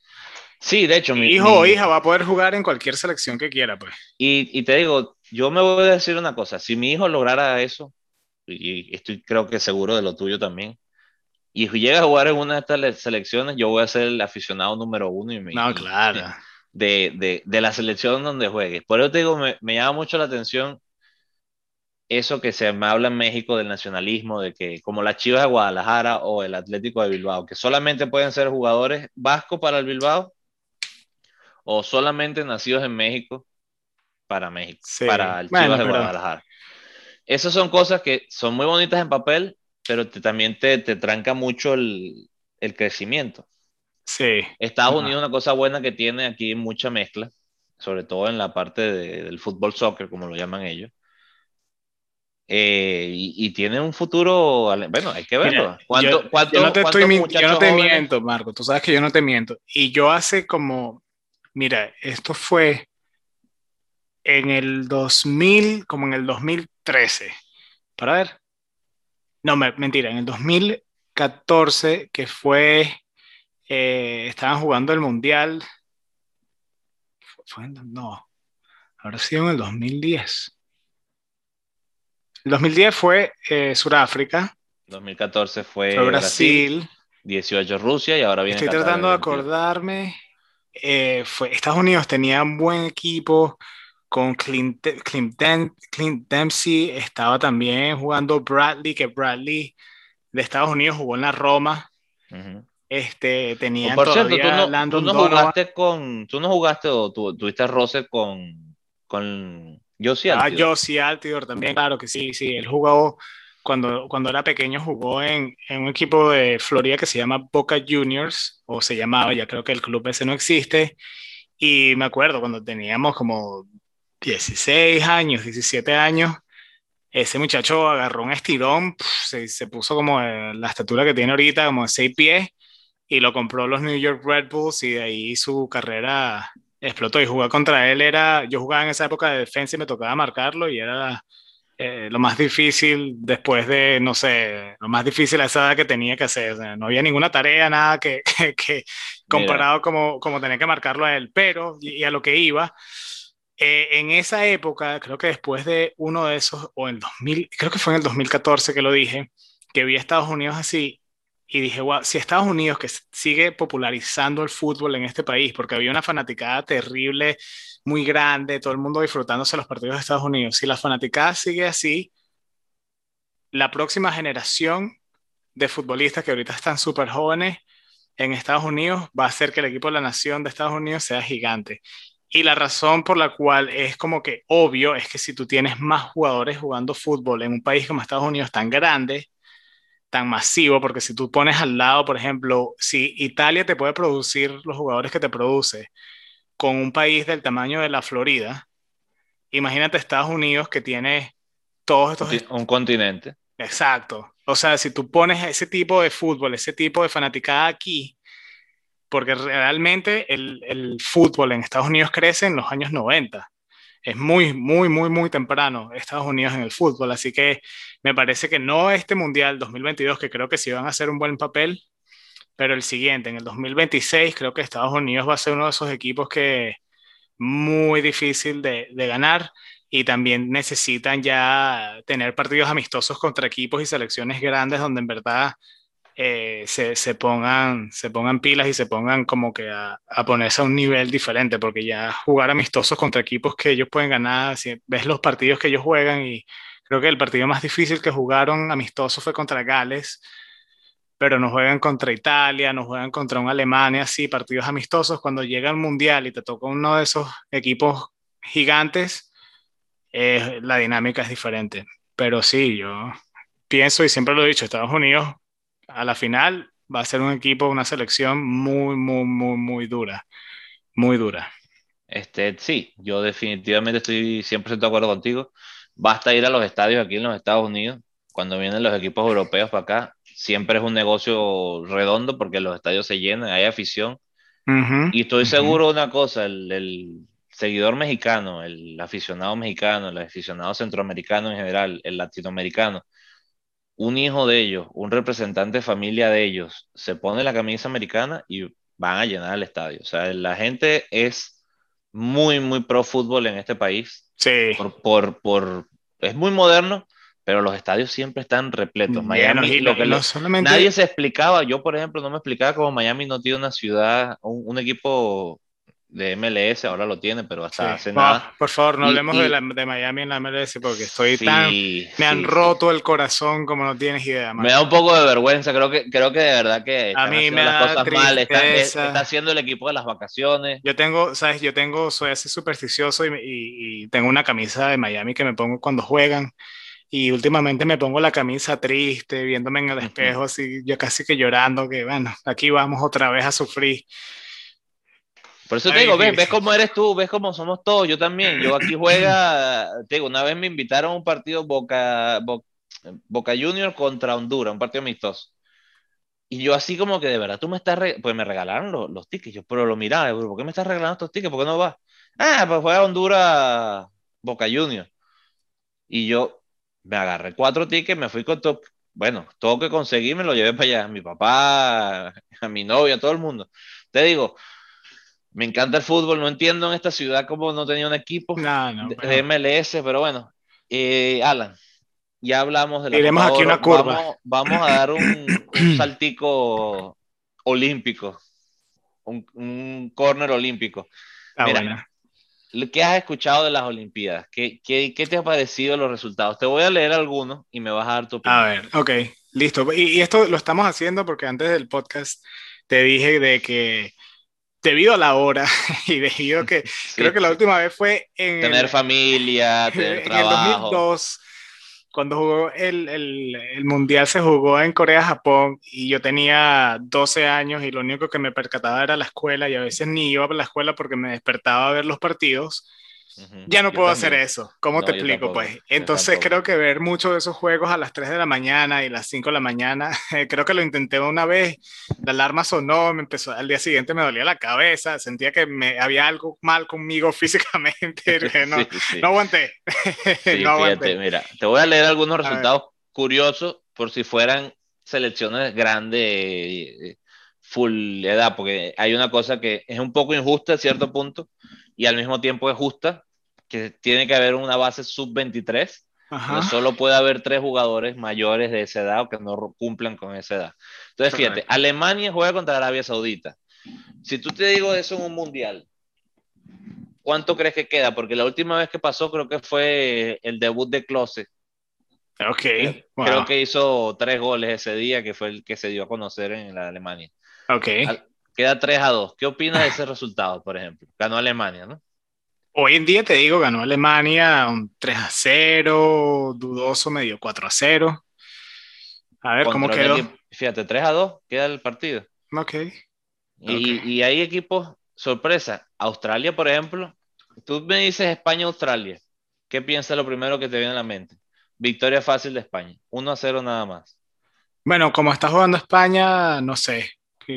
Sí, de hecho, mi hijo o hija va a poder jugar en cualquier selección que quiera, pues. Y, y, te digo, yo me voy a decir una cosa, si mi hijo lograra eso, y estoy creo que seguro de lo tuyo también, y llega a jugar en una de estas selecciones, yo voy a ser el aficionado número uno y me, no, claro. de, de, de, la selección donde juegue. Por eso te digo, me, me llama mucho la atención eso que se me habla en México del nacionalismo, de que como las Chivas de Guadalajara o el Atlético de Bilbao, que solamente pueden ser jugadores vascos para el Bilbao o solamente nacidos en México para México, para el Chivas de Guadalajara. Esas son cosas que son muy bonitas en papel, pero también te, te, tranca mucho el, el crecimiento. Sí. Estados Unidos, una cosa buena que tiene aquí mucha mezcla, sobre todo en la parte del fútbol soccer, como lo llaman ellos. Eh, y, tiene un futuro, bueno, hay que verlo. yo, no te, yo no te miento, Marco, tú sabes que yo no te miento. Y yo hace como, mira, esto fue en el 2000, como en el 2013, para ver. No, mentira, en el 2014, que fue, eh, estaban jugando el Mundial. Fue, no, ahora sí en el 2010. El 2010 fue eh, Sudáfrica. 2014 fue, Brasil. 18 Rusia y ahora viene. Estoy tratando de acordarme. Eh, fue, Estados Unidos tenía un buen equipo con Clint, Clint, Dempsey. Estaba también jugando Bradley, que Bradley de Estados Unidos jugó en la Roma. Este, tenía por cierto, tú no, jugaste con, tú no jugaste o tuviste roce con, con Josie Altidor. Ah, Josie Altidor también, claro que sí, sí. Él jugó, cuando, cuando era pequeño, jugó en, en, un equipo de Florida que se llama Boca Juniors, o se llamaba, ya creo que el club ese no existe. Y me acuerdo cuando teníamos como 16 años, 17 años, ese muchacho agarró un estirón, se, se, puso como la estatura que tiene ahorita, como de 6 pies, y lo compró los New York Red Bulls, y de ahí su carrera explotó y jugar contra él era, yo jugaba en esa época de defensa y me tocaba marcarlo y era eh, lo más difícil después de, no sé, lo más difícil a esa edad que tenía que hacer. no había ninguna tarea, nada que, *laughs* que, comparado como, como tenía que marcarlo a él, pero y, a lo que iba. Eh, en esa época, creo que después de uno de esos, o en 2000, creo que fue en el 2014 que lo dije, que vi a Estados Unidos así, y dije, wow, si Estados Unidos que sigue popularizando el fútbol en este país, porque había una fanaticada terrible, muy grande, todo el mundo disfrutándose los partidos de Estados Unidos, si la fanaticada sigue así, la próxima generación de futbolistas que ahorita están súper jóvenes en Estados Unidos va a hacer que el equipo de la nación de Estados Unidos sea gigante. Y la razón por la cual es como que obvio es que si tú tienes más jugadores jugando fútbol en un país como Estados Unidos tan grande, tan masivo, porque si tú pones al lado, por ejemplo, si Italia te puede producir los jugadores que te produce con un país del tamaño de la Florida, imagínate Estados Unidos que tiene todos estos... Un continente. Exacto. O sea, si tú pones ese tipo de fútbol, ese tipo de fanaticada aquí, porque realmente el, el fútbol en Estados Unidos crece en los años 90 es muy, muy, muy, muy temprano Estados Unidos en el fútbol. Así que me parece que no este Mundial 2022, que creo que sí van a hacer un buen papel, pero el siguiente, en el 2026, creo que Estados Unidos va a ser uno de esos equipos que muy difícil de, de ganar y también necesitan ya tener partidos amistosos contra equipos y selecciones grandes donde en verdad eh, se, se, pongan, se pongan pilas y se pongan como que a, a, ponerse a un nivel diferente, porque ya jugar amistosos contra equipos que ellos pueden ganar, si ves los partidos que ellos juegan y creo que el partido más difícil que jugaron amistosos fue contra Gales, pero no juegan contra Italia, no juegan contra un Alemania, así, partidos amistosos, cuando llega el Mundial y te toca uno de esos equipos gigantes, eh, la dinámica es diferente. Pero sí, yo pienso y siempre lo he dicho, Estados Unidos a la final va a ser un equipo, una selección muy, muy, muy, muy dura. Muy dura. Este, sí, yo definitivamente estoy 100% de acuerdo contigo. Basta ir a los estadios aquí en los Estados Unidos. Cuando vienen los equipos europeos para acá, siempre es un negocio redondo porque los estadios se llenan, hay afición. y estoy seguro de una cosa, el, el, seguidor mexicano, el aficionado mexicano, el aficionado centroamericano en general, el latinoamericano, un hijo de ellos, un representante de familia de ellos, se pone la camisa americana y van a llenar el estadio. O sea, la gente es muy, muy pro fútbol en este país. Sí. Por, por, es muy moderno, pero los estadios siempre están repletos. Miami, lo que nadie se explicaba, yo por ejemplo no me explicaba cómo Miami no tiene una ciudad, un equipo de MLS, ahora lo tiene, pero hasta hace nada. Por favor, no hablemos de, la, de, Miami en la MLS porque estoy tan. Me han roto el corazón como no tienes idea. Me da un poco de vergüenza, creo que, creo que de verdad que. A mí me da cosas mal. Está, está, haciendo el equipo de las vacaciones. Yo tengo, ¿sabes? Yo tengo, soy así supersticioso y, y, y tengo una camisa de Miami que me pongo cuando juegan y últimamente me pongo la camisa triste, viéndome en el espejo, así yo casi que llorando, que bueno, aquí vamos otra vez a sufrir. Por eso te digo, ves, ves cómo eres tú, ves cómo somos todos, yo también. Yo aquí juega, te digo, una vez me invitaron a un partido Boca, Boca, Junior contra Honduras, un partido amistoso. Y yo así como que de verdad, tú me estás, pues me regalaron los, los, tickets, yo pero lo miraba, ¿por qué me estás regalando estos tickets? ¿Por qué no vas? Ah, pues juega Honduras Boca Junior. Y yo me agarré cuatro tickets, me fui con todo, bueno, todo que conseguí me lo llevé para allá, a mi papá, a *laughs* mi novia, a todo el mundo. Te digo, me encanta el fútbol, no entiendo en esta ciudad cómo no tenía un equipo de, MLS, pero bueno, eh, Alan, ya hablamos de la Iremos aquí una curva. Vamos, a dar un, *clears throat* saltico olímpico, un, un corner olímpico. Ah, Mira, ¿qué has escuchado de las Olimpiadas? ¿Qué, ¿Qué, qué, te ha parecido los resultados? Te voy a leer algunos y me vas a dar tu opinión. A ver, ok, listo. Y, y esto lo estamos haciendo porque antes del podcast te dije de que debido a la hora *laughs* y debido a que *laughs* creo que la última vez fue en tener familia, *laughs* tener en trabajo. el 2002 cuando jugó el, el, el, mundial se jugó en Corea-Japón y yo tenía 12 años y lo único que me percataba era la escuela y a veces ni iba a la escuela porque me despertaba a ver los partidos ya no puedo hacer eso. ¿Cómo te explico? pues entonces creo que ver muchos de esos juegos a las 3 de la mañana y las 5 de la mañana, *laughs* creo que lo intenté una vez, la alarma sonó, me empezó, al día siguiente me dolía la cabeza, sentía que me había algo mal conmigo *laughs* físicamente, *laughs* no, no aguanté. no aguanté. mira, te voy a leer algunos resultados curiosos por si fueran selecciones grandes, full edad, porque hay una cosa que es un poco injusta a cierto punto y al mismo tiempo es justa, que tiene que haber una base sub-23. No solo puede haber tres jugadores mayores de esa edad o que no cumplan con esa edad. Entonces, fíjate, Alemania juega contra Arabia Saudita. Si tú te digo eso en un mundial, ¿cuánto crees que queda? Porque la última vez que pasó creo que fue el debut de Klose. Ok. Creo, que hizo tres goles ese día, que fue el que se dio a conocer en la Alemania. Ok. Queda 3 a 2. ¿Qué opinas de ese resultado, por ejemplo? Ganó Alemania, ¿no? Hoy en día te digo, ganó Alemania un 3 a 0, dudoso medio 4 a 0. A ver cómo quedó. Fíjate, 3 a 2 queda el partido. Ok. Y, y hay equipos, sorpresa, Australia, por ejemplo. Tú me dices España-Australia. ¿Qué piensas lo primero que te viene a la mente? Victoria fácil de España. 1 a 0 nada más. Bueno, como está jugando España, no sé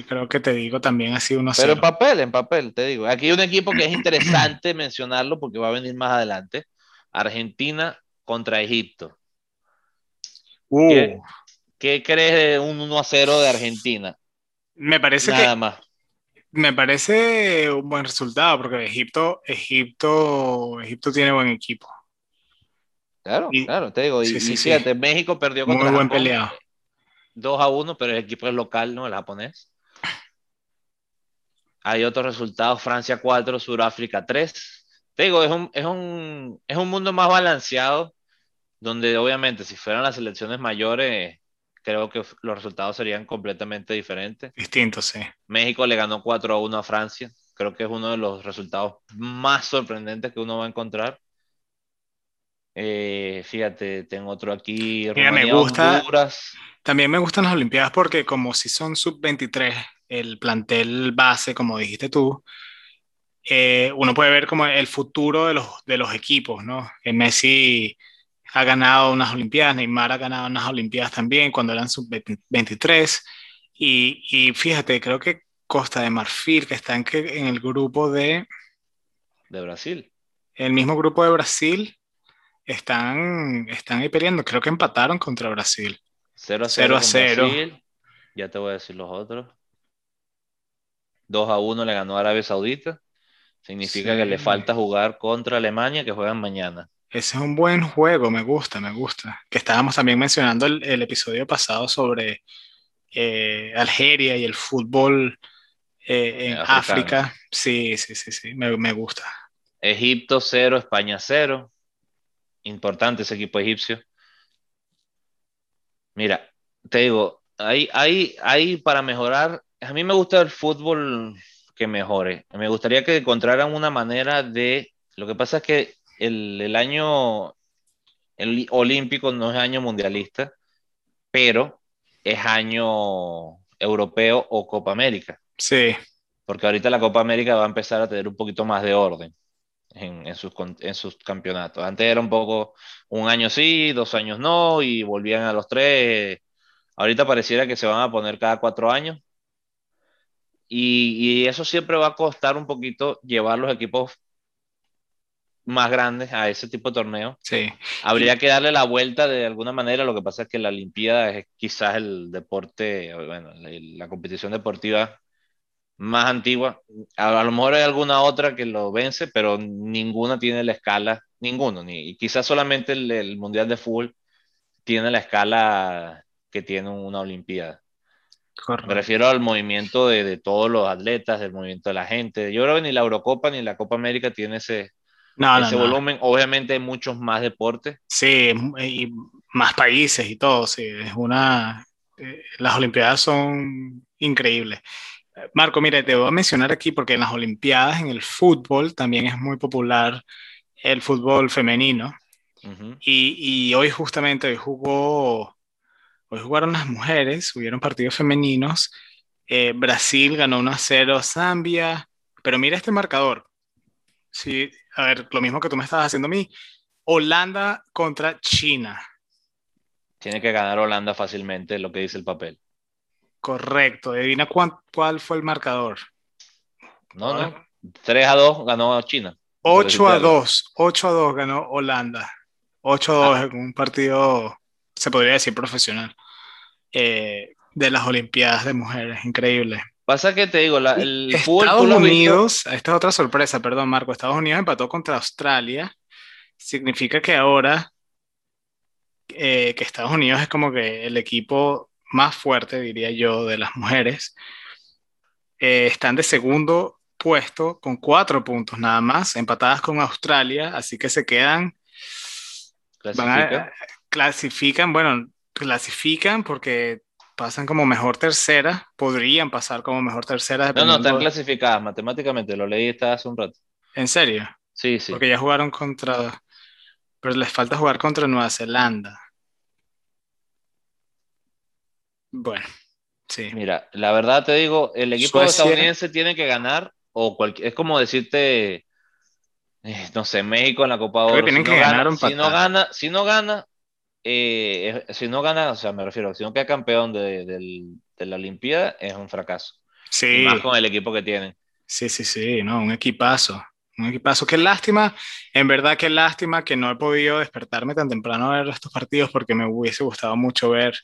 creo que te digo también así uno Pero en papel, en papel, te digo. Aquí hay un equipo que es interesante *clears throat* mencionarlo porque va a venir más adelante. Argentina contra Egipto. Uh. ¿Qué, crees de un 1 a 0 de Argentina? Me parece Nada más. Me parece un buen resultado porque Egipto, Egipto, Egipto tiene buen equipo. Claro, claro, te digo. Y, fíjate, México perdió contra Muy buen peleado. 2 a 1, pero el equipo es local, ¿no? El japonés. Hay otros resultados, Francia 4, Sudáfrica 3. Te digo, es un, es, un, es un mundo más balanceado, donde obviamente si fueran las selecciones mayores, creo que los resultados serían completamente diferentes. Distintos, sí. México le ganó 4 a 1 a Francia. Creo que es uno de los resultados más sorprendentes que uno va a encontrar. Eh, fíjate, tengo otro aquí. me gusta. También me gustan las Olimpiadas porque como si son sub-23, el plantel base, como dijiste tú, eh, uno puede ver como el futuro de los, de los equipos, ¿no? Messi ha ganado unas Olimpiadas, Neymar ha ganado unas Olimpiadas también cuando eran sub-23. Y, y, fíjate, creo que Costa de Marfil, que está en, en el grupo de... De Brasil. El mismo grupo de Brasil, están, están ahí peleando. Creo que empataron contra Brasil. 0 a 0. 0, Ya te voy a decir los otros. 2 a 1 le ganó a Arabia Saudita. Significa que le falta jugar contra Alemania, que juegan mañana. Ese es un buen juego, me gusta, me gusta. Que estábamos también mencionando el, episodio pasado sobre eh, Algeria y el fútbol eh, en África. Sí, sí, sí, sí, me, me gusta. Egipto 0, España 0. Importante ese equipo egipcio. Mira, te digo, hay, hay, hay para mejorar a mí me gusta el fútbol que mejore. Me gustaría que encontraran una manera de... Lo que pasa es que el, año El olímpico no es año mundialista, pero es año europeo o Copa América. Sí. Porque ahorita la Copa América va a empezar a tener un poquito más de orden en, sus, en sus campeonatos. Antes era un poco un año sí, dos años no, y volvían a los tres. Ahorita pareciera que se van a poner cada cuatro años. Y, y eso siempre va a costar un poquito llevar los equipos más grandes a ese tipo de torneo. Sí. Habría que darle la vuelta de alguna manera. Lo que pasa es que la Olimpiada es quizás el deporte, bueno, la, competición deportiva más antigua. A, lo mejor hay alguna otra que lo vence, pero ninguna tiene la escala, ninguno, ni quizás solamente el, Mundial de Fútbol tiene la escala que tiene una Olimpiada. Me refiero al movimiento de, de, todos los atletas, del movimiento de la gente. Yo creo que ni la Eurocopa ni la Copa América tiene ese, ese volumen. Obviamente hay muchos más deportes. Sí, y más países y todo. Sí, es una. Eh, las Olimpiadas son increíbles. Marco, mire, te voy a mencionar aquí porque en las Olimpiadas, en el fútbol, también es muy popular el fútbol femenino. y, y, hoy justamente, hoy jugó, hoy jugaron las mujeres, hubieron partidos femeninos. Eh, Brasil ganó 1 a 0 a Zambia, pero mira este marcador. Sí, a ver, lo mismo que tú me estabas haciendo a mí. Holanda contra China. Tiene que ganar Holanda fácilmente, lo que dice el papel. Correcto. Adivina cuál, fue el marcador. No, no. 3 a 2 ganó China. 8 a 2. 8 a 2 ganó Holanda. 8 a 2 ah. en un partido, se podría decir, profesional. Eh, de las Olimpiadas de Mujeres. Increíble. Pasa que te digo, el Estados Unidos, esta es otra sorpresa, perdón Marco, Estados Unidos empató contra Australia, significa que ahora eh, que Estados Unidos es como que el equipo más fuerte, diría yo, de las mujeres, eh, están de segundo puesto con cuatro puntos nada más, empatadas con Australia, así que se quedan... clasifican, bueno, clasifican porque pasan como mejor tercera, podrían pasar como mejor tercera. No, no, están clasificadas matemáticamente, lo leí hace un rato. ¿En serio? Sí, sí. Porque ya jugaron contra, pero les falta jugar contra Nueva Zelanda. Bueno, sí. Mira, la verdad te digo, el equipo estadounidense tiene que ganar, o cualquier, es como decirte, eh, no sé, México en la Copa Oro. Tienen que ganar si no gana, si no gana, eh, si no gana, o sea, me refiero, si no queda campeón de, de, la Olimpiada, es un fracaso. Sí. más con el equipo que tienen. Sí, sí, sí, no, un equipazo. Un equipazo. Qué lástima, en verdad, qué lástima que no he podido despertarme tan temprano a ver estos partidos porque me hubiese gustado mucho ver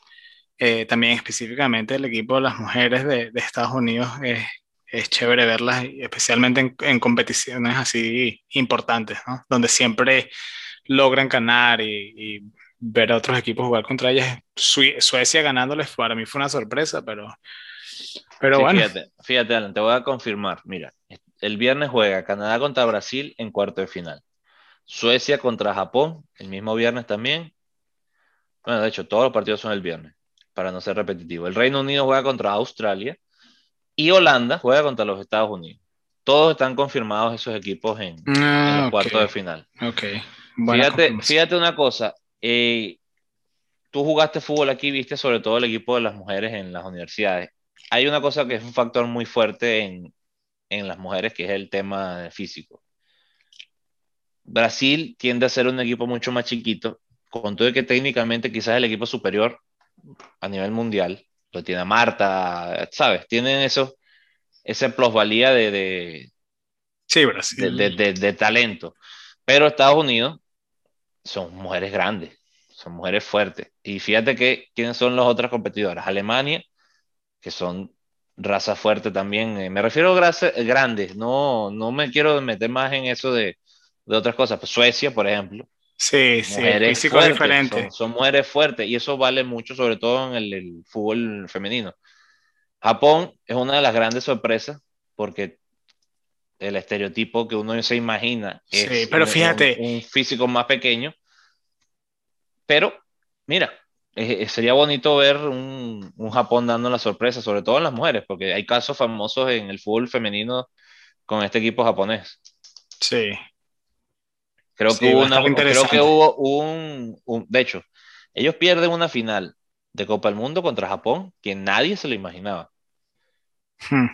eh, también específicamente el equipo de las mujeres de, de Estados Unidos. es es chévere verlas, especialmente en, en, competiciones así importantes, ¿no? Donde siempre logran ganar y, y ver a otros equipos jugar contra ellas. Suecia ganándoles para mí fue una sorpresa, pero, pero bueno. Fíjate, fíjate, Alan, te voy a confirmar. Mira, el viernes juega Canadá contra Brasil en cuarto de final. Suecia contra Japón, el mismo viernes también. Bueno, de hecho, todos los partidos son el viernes, para no ser repetitivo. El Reino Unido juega contra Australia y Holanda juega contra los Estados Unidos. Todos están confirmados esos equipos en, ah, los cuartos de final. Ok. Fíjate, fíjate una cosa, eh, tú jugaste fútbol aquí, viste sobre todo el equipo de las mujeres en las universidades. Hay una cosa que es un factor muy fuerte en, en las mujeres, que es el tema físico. Brasil tiende a ser un equipo mucho más chiquito, con todo que técnicamente quizás el equipo superior a nivel mundial, lo tiene Marta, ¿sabes? Tienen eso, esa plusvalía de, de, sí, Brasil. de, de, de talento. Pero Estados Unidos son mujeres grandes, son mujeres fuertes. Y fíjate que quiénes son las otras competidoras. Alemania, que son raza fuerte también. Eh, me refiero a grandes, no, no me quiero meter más en eso de, de otras cosas. Pues Suecia, por ejemplo. Sí, sí, físico diferente. Son, mujeres fuertes y eso vale mucho, sobre todo en el, el, fútbol femenino. Japón es una de las grandes sorpresas porque el estereotipo que uno se imagina es pero fíjate. Un, físico más pequeño. Pero, mira, sería bonito ver un, un, Japón dando la sorpresa, sobre todo en las mujeres, porque hay casos famosos en el fútbol femenino con este equipo japonés. Sí. Creo que hubo, una, creo que hubo un, de hecho, ellos pierden una final de Copa del Mundo contra Japón que nadie se lo imaginaba. Hmm.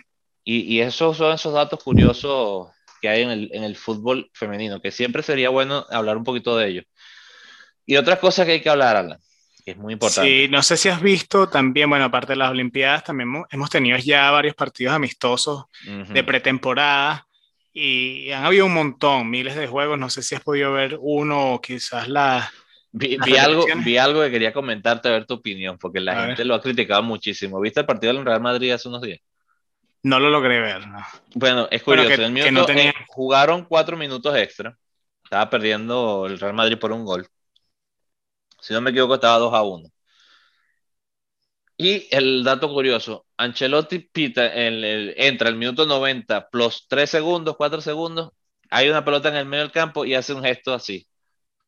Y, y, esos son esos datos curiosos que hay en el, en el, fútbol femenino, que siempre sería bueno hablar un poquito de ellos. Y otras cosas que hay que hablar, Alan, que es muy importante. Sí, no sé si has visto también, bueno, aparte de las Olimpiadas, también hemos tenido ya varios partidos amistosos de pretemporada y han habido un montón, miles de juegos, no sé si has podido ver uno o quizás la... Vi, algo, vi algo que quería comentarte, a ver tu opinión, porque la gente lo ha criticado muchísimo. ¿Viste el partido del Real Madrid hace unos días? No lo logré ver. Bueno, es curioso. que, no tenía... Eh, jugaron cuatro minutos extra. Estaba perdiendo el Real Madrid por un gol. Si no me equivoco, estaba 2 a 1. Y el dato curioso, Ancelotti pita el, entra el minuto 90 plus 3 segundos, 4 segundos, hay una pelota en el medio del campo y hace un gesto así.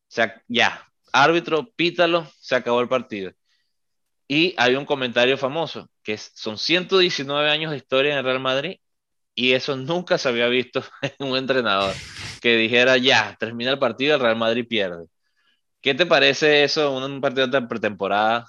O sea, ya, árbitro, pítalo, se acabó el partido. Y hay un comentario famoso, que son 119 años de historia en el Real Madrid y eso nunca se había visto *laughs* en un entrenador que dijera, ya, termina el partido, el Real Madrid pierde. ¿Qué te parece eso, un partido de pretemporada?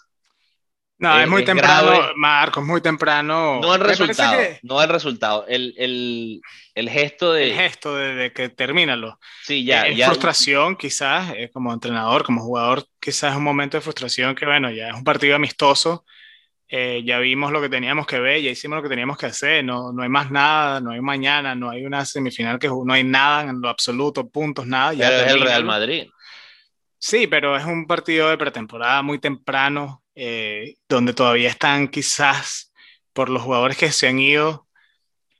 No, es, muy temprano, Marco, es muy temprano. No el resultado, no el resultado, el, el, el gesto de... El gesto de, que termínalo. Sí, ya. Es frustración quizás, eh, como entrenador, como jugador, quizás es un momento de frustración que, bueno, ya es un partido amistoso, eh, ya vimos lo que teníamos que ver, ya hicimos lo que teníamos que hacer, no, no hay más nada, no hay mañana, no hay una semifinal que no hay nada en lo absoluto, puntos, nada. Ya Pero es el Real Madrid. Sí, pero es un partido de pretemporada muy temprano, eh, donde todavía están quizás por los jugadores que se han ido,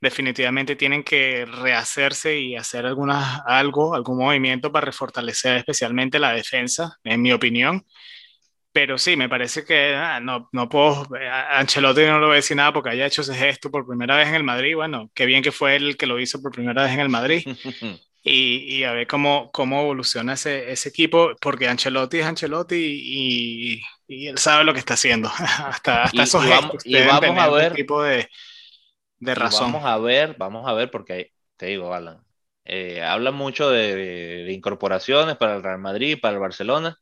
definitivamente tienen que rehacerse y hacer algunas, algo, algún movimiento para refortalecer especialmente la defensa, en mi opinión. Pero sí, me parece que ah, no, no puedo, a Ancelotti no lo voy a decir nada porque haya hecho ese gesto por primera vez en el Madrid. Bueno, qué bien que fue el que lo hizo por primera vez en el Madrid. *laughs* y, y, a ver cómo, cómo evoluciona ese, ese, equipo, porque Ancelotti es Ancelotti y, y, él sabe lo que está haciendo. *laughs* hasta, hasta esos vamos, y vamos a ver tipo de, de razón. Vamos a ver, vamos a ver, porque te digo, Alan, eh, habla mucho de, de, incorporaciones para el Real Madrid, para el Barcelona.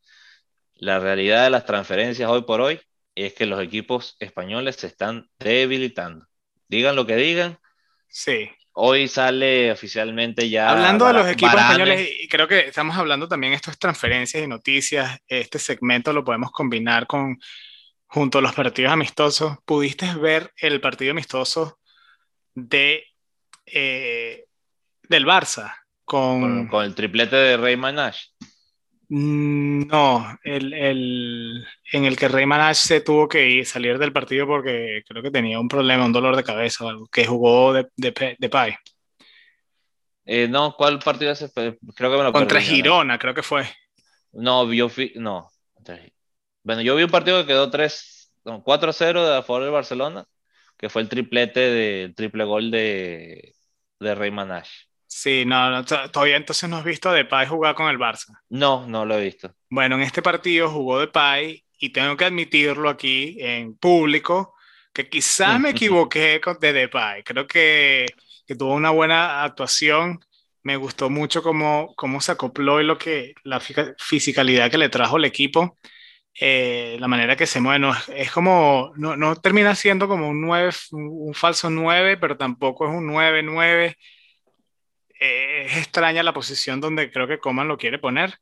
La realidad de las transferencias hoy por hoy es que los equipos españoles se están debilitando. Digan lo que digan. Sí. Hoy sale oficialmente ya. Hablando de los equipos españoles, y creo que estamos hablando también de estas transferencias y noticias. Este segmento lo podemos combinar con junto a los partidos amistosos. ¿Pudiste ver el partido amistoso de eh, del Barça con... con, el triplete de Rey Nash? Mm, no, el, el, en el que Rey Manach se tuvo que ir, salir del partido porque creo que tenía un problema, un dolor de cabeza o algo, que jugó de, de, de Pai. Eh, no, ¿cuál partido ese? Creo que me lo Contra Girona, creo que fue. No, yo fui, no. Bueno, yo vi un partido que quedó 3, 4-0 a favor del Barcelona, que fue el triplete de triple gol de, de Rey Manach. Sí, no, todavía entonces no has visto a Depay jugar con el Barça. No, no lo he visto. Bueno, en este partido jugó Depay y tengo que admitirlo aquí en público que quizás me *laughs* equivoqué con de Depay. Creo que, que, tuvo una buena actuación. Me gustó mucho cómo, cómo se acopló y lo que, la fisicalidad que le trajo el equipo. Eh, la manera que se mueve, es como, no, no, termina siendo como un 9, un falso 9, pero tampoco es un 9-9 es extraña la posición donde creo que Coman lo quiere poner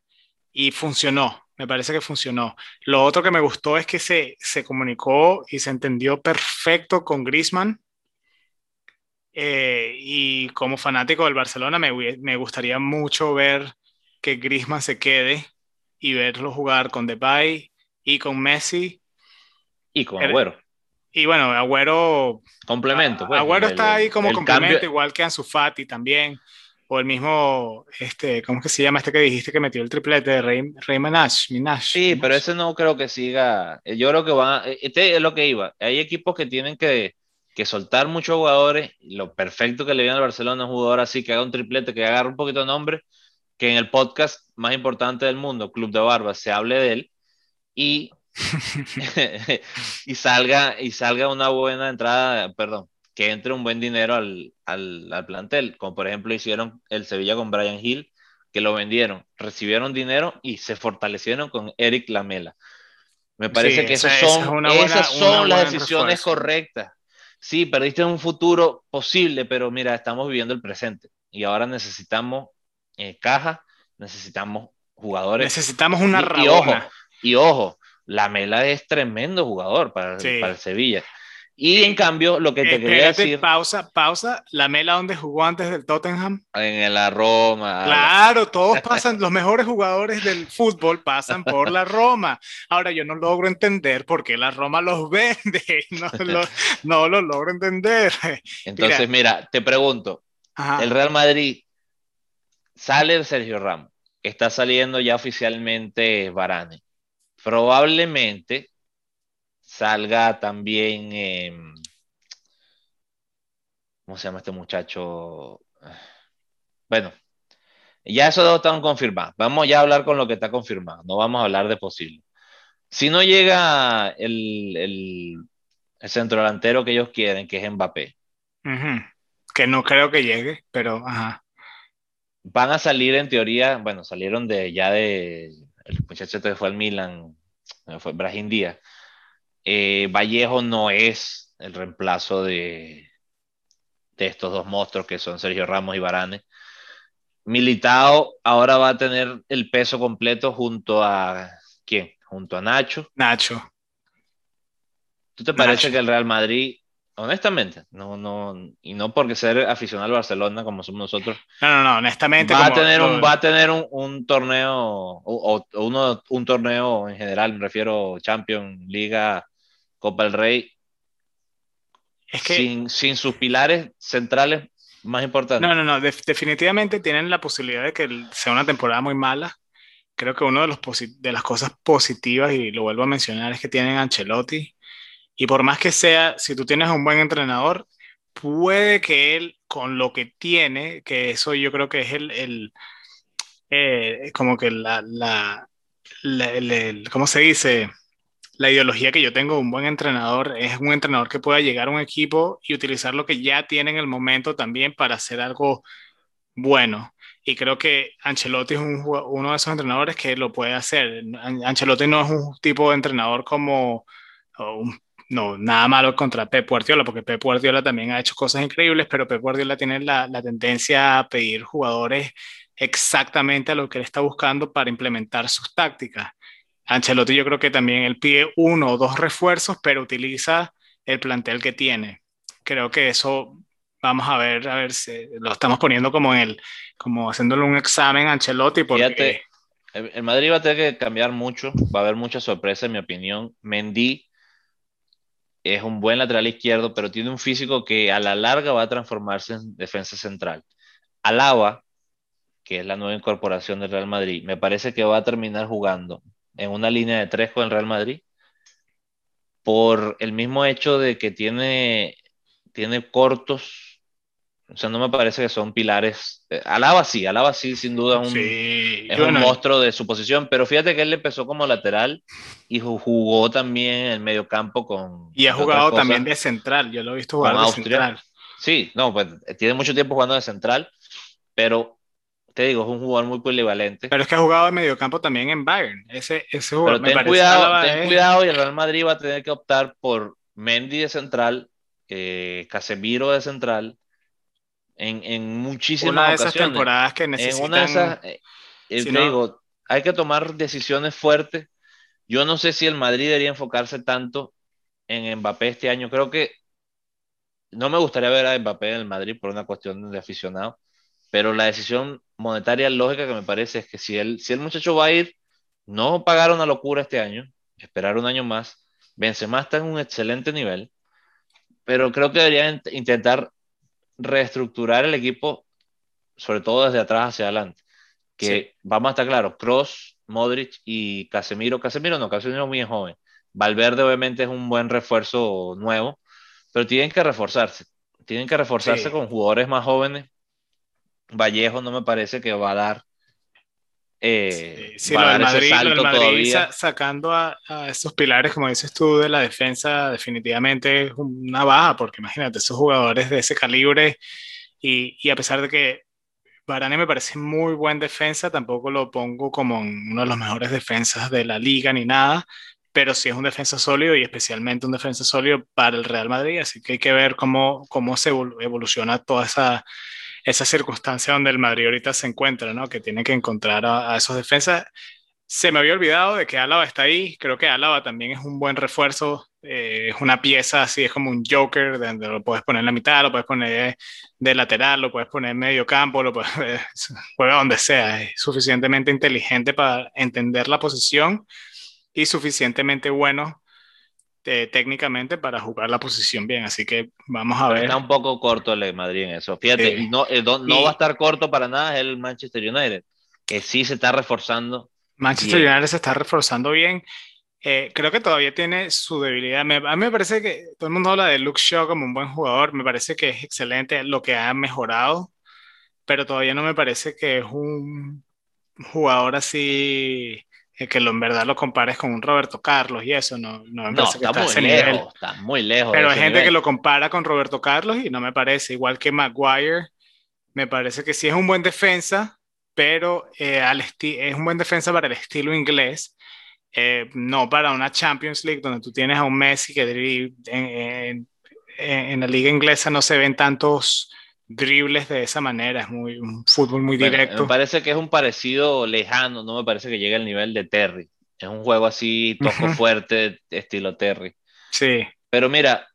y funcionó, me parece que funcionó. Lo otro que me gustó es que se, se comunicó y se entendió perfecto con Griezmann. Eh, y como fanático del Barcelona me, me, gustaría mucho ver que Griezmann se quede y verlo jugar con Depay y con Messi. Y con Agüero. Y bueno, Agüero... Complemento. Pues, Agüero está ahí como complemento, igual que Ansu Fati también o el mismo, este, ¿cómo es que se llama este que dijiste que metió el triplete de Rey, Rey Minash, Sí, pero ese no creo que siga. Yo creo que va, este es lo que iba. Hay equipos que tienen que, que soltar muchos jugadores. Lo perfecto que le viene al Barcelona un jugador así que haga un triplete, que agarre un poquito de nombre, que en el podcast más importante del mundo, Club de Barbas, se hable de él y, *laughs* *laughs* y, salga, y salga una buena entrada, perdón, que entre un buen dinero al, al, al, plantel, como por ejemplo hicieron el Sevilla con Brian Hill, que lo vendieron, recibieron dinero y se fortalecieron con Eric Lamela. Me parece que esas son, esas son las decisiones correctas. Sí, perdiste un futuro posible, pero mira, estamos viviendo el presente y ahora necesitamos eh, caja, necesitamos jugadores. Necesitamos una y, y ojo, y ojo, Lamela es tremendo jugador para, para el Sevilla. Y en cambio, lo que te quería decir. Pausa, pausa. ¿La Mela donde jugó antes del Tottenham? En la Roma. Claro, todos pasan, los mejores jugadores del fútbol pasan por la Roma. Ahora, yo no logro entender por qué la Roma los vende. *laughs* No lo, no lo logro entender. Entonces, mira, te pregunto: el Real Madrid sale Sergio Ramos. Está saliendo ya oficialmente Varane. Probablemente salga también, em, ¿cómo se llama este muchacho? Bueno, ya eso dos están confirmados. Vamos ya a hablar con lo que está confirmado, no vamos a hablar de posible. Si no llega el, el, centro delantero que ellos quieren, que es Mbappé. Que no creo que llegue, pero ajá. Van a salir en teoría, bueno, salieron de ya de el muchacho que fue al Milan, fue Brahim Díaz eh, Vallejo no es el reemplazo de, de estos dos monstruos que son Sergio Ramos y Varane. Militao ahora va a tener el peso completo junto a quién? Junto a Nacho. Nacho. ¿Tú te parece que el Real Madrid, honestamente, no, no, y no porque ser aficionado al Barcelona como somos nosotros. No, no, no, honestamente. Va a tener un, va a tener un, un torneo, o, uno, un torneo en general, me refiero Champions, Liga, Copa del Rey, es que, sin, sin, sus pilares centrales más importantes. No, no, no, definitivamente tienen la posibilidad de que sea una temporada muy mala. Creo que una de, los de las cosas positivas, y lo vuelvo a mencionar, es que tienen Ancelotti. Y por más que sea, si tú tienes un buen entrenador, puede que él, con lo que tiene, que eso yo creo que es el, el eh, como que la, la, el, ¿cómo se dice? La ideología que yo tengo de un buen entrenador es un entrenador que pueda llegar a un equipo y utilizar lo que ya tiene en el momento también para hacer algo bueno. Y creo que Ancelotti es uno de esos entrenadores que lo puede hacer. Ancelotti no es un tipo de entrenador como, no, nada malo contra Pep Guardiola, porque Pep Guardiola también ha hecho cosas increíbles, pero Pep Guardiola tiene la, la tendencia a pedir jugadores exactamente a lo que él está buscando para implementar sus tácticas. Ancelotti yo creo que también él pide uno o dos refuerzos, pero utiliza el plantel que tiene. Creo que eso vamos a ver, a ver si lo estamos poniendo como en el, como haciéndole un examen Ancelotti. Porque... El Madrid va a tener que cambiar mucho, va a haber mucha sorpresa en mi opinión. Mendy es un buen lateral izquierdo, pero tiene un físico que a la larga va a transformarse en defensa central. Alaba, que es la nueva incorporación del Real Madrid, me parece que va a terminar jugando en una línea de tres con el Real Madrid por el mismo hecho de que tiene, tiene cortos, o sea, no me parece que son pilares. Eh, Alaba sí, Alaba sí, sin duda es un, es un monstruo de su posición, pero fíjate que él empezó como lateral y jugó también en el medio campo con... Y ha jugado también de central, yo lo he visto jugar de central. Sí, no, pues tiene mucho tiempo jugando de central, pero te digo, es un jugador muy polivalente. Pero es que ha jugado en mediocampo también en Bayern. Ese, ese jugador, Pero ten, cuidado, ten cuidado y el Real Madrid va a tener que optar por Mendy de central, eh, Casemiro de central, en, en muchísimas una de esas temporadas que necesitan... En una de esas, eh, eh, te digo, hay que tomar decisiones fuertes. Yo no sé si el Madrid debería enfocarse tanto en Mbappé este año. Creo que no me gustaría ver a Mbappé en el Madrid por una cuestión de aficionado pero la decisión monetaria lógica que me parece es que si el, si el muchacho va a ir, no pagar una locura este año, esperar un año más. Benzema está en un excelente nivel, pero creo que deberían intentar reestructurar el equipo, sobre todo desde atrás hacia adelante. Que vamos a estar claros, Cross, Modric y Casemiro. Casemiro no, Casemiro es muy joven. Valverde obviamente es un buen refuerzo nuevo, pero tienen que reforzarse. Tienen que reforzarse con jugadores más jóvenes Vallejo no me parece que va a dar. Eh, sí, lo del Madrid, sacando a, a, estos pilares, como dices tú, de la defensa, definitivamente es una baja, porque imagínate, esos jugadores de ese calibre, y, y a pesar de que Varane me parece muy buen defensa, tampoco lo pongo como uno de los mejores defensas de la liga ni nada, pero sí es un defensa sólido y especialmente un defensa sólido para el Real Madrid, así que hay que ver cómo, cómo se evoluciona toda esa, esa circunstancia donde el Madrid ahorita se encuentra, ¿no? Que tiene que encontrar a, esos defensas. Se me había olvidado de que Álava está ahí, creo que Álava también es un buen refuerzo, eh, es una pieza así, es como un joker, donde lo puedes poner en la mitad, lo puedes poner de lateral, lo puedes poner en medio campo, lo puedes *laughs* juega donde sea, es suficientemente inteligente para entender la posición y suficientemente bueno eh, técnicamente para jugar la posición bien. Así que vamos a ver. Está un poco corto el Madrid en eso. Fíjate, no, eh, no, va a estar corto para nada el Manchester United, que sí se está reforzando. Manchester United se está reforzando bien. Eh, creo que todavía tiene su debilidad. a mí me parece que todo el mundo habla de Luke Shaw como un buen jugador. Me parece que es excelente lo que ha mejorado, pero todavía no me parece que es un jugador así que lo, en verdad lo compares con un Roberto Carlos y eso, no, no me parece que está, muy lejos, está muy lejos. Pero hay gente que lo compara con Roberto Carlos y no me parece, igual que Maguire, me parece que sí es un buen defensa, pero eh, al es un buen defensa para el estilo inglés, eh, no para una Champions League donde tú tienes a un Messi que en, en la liga inglesa no se ven tantos dribles de esa manera, es muy, un fútbol muy directo. me parece que es un parecido lejano, no me parece que llegue al nivel de Terry. Es un juego así, toco fuerte, estilo Terry. Sí. Pero mira,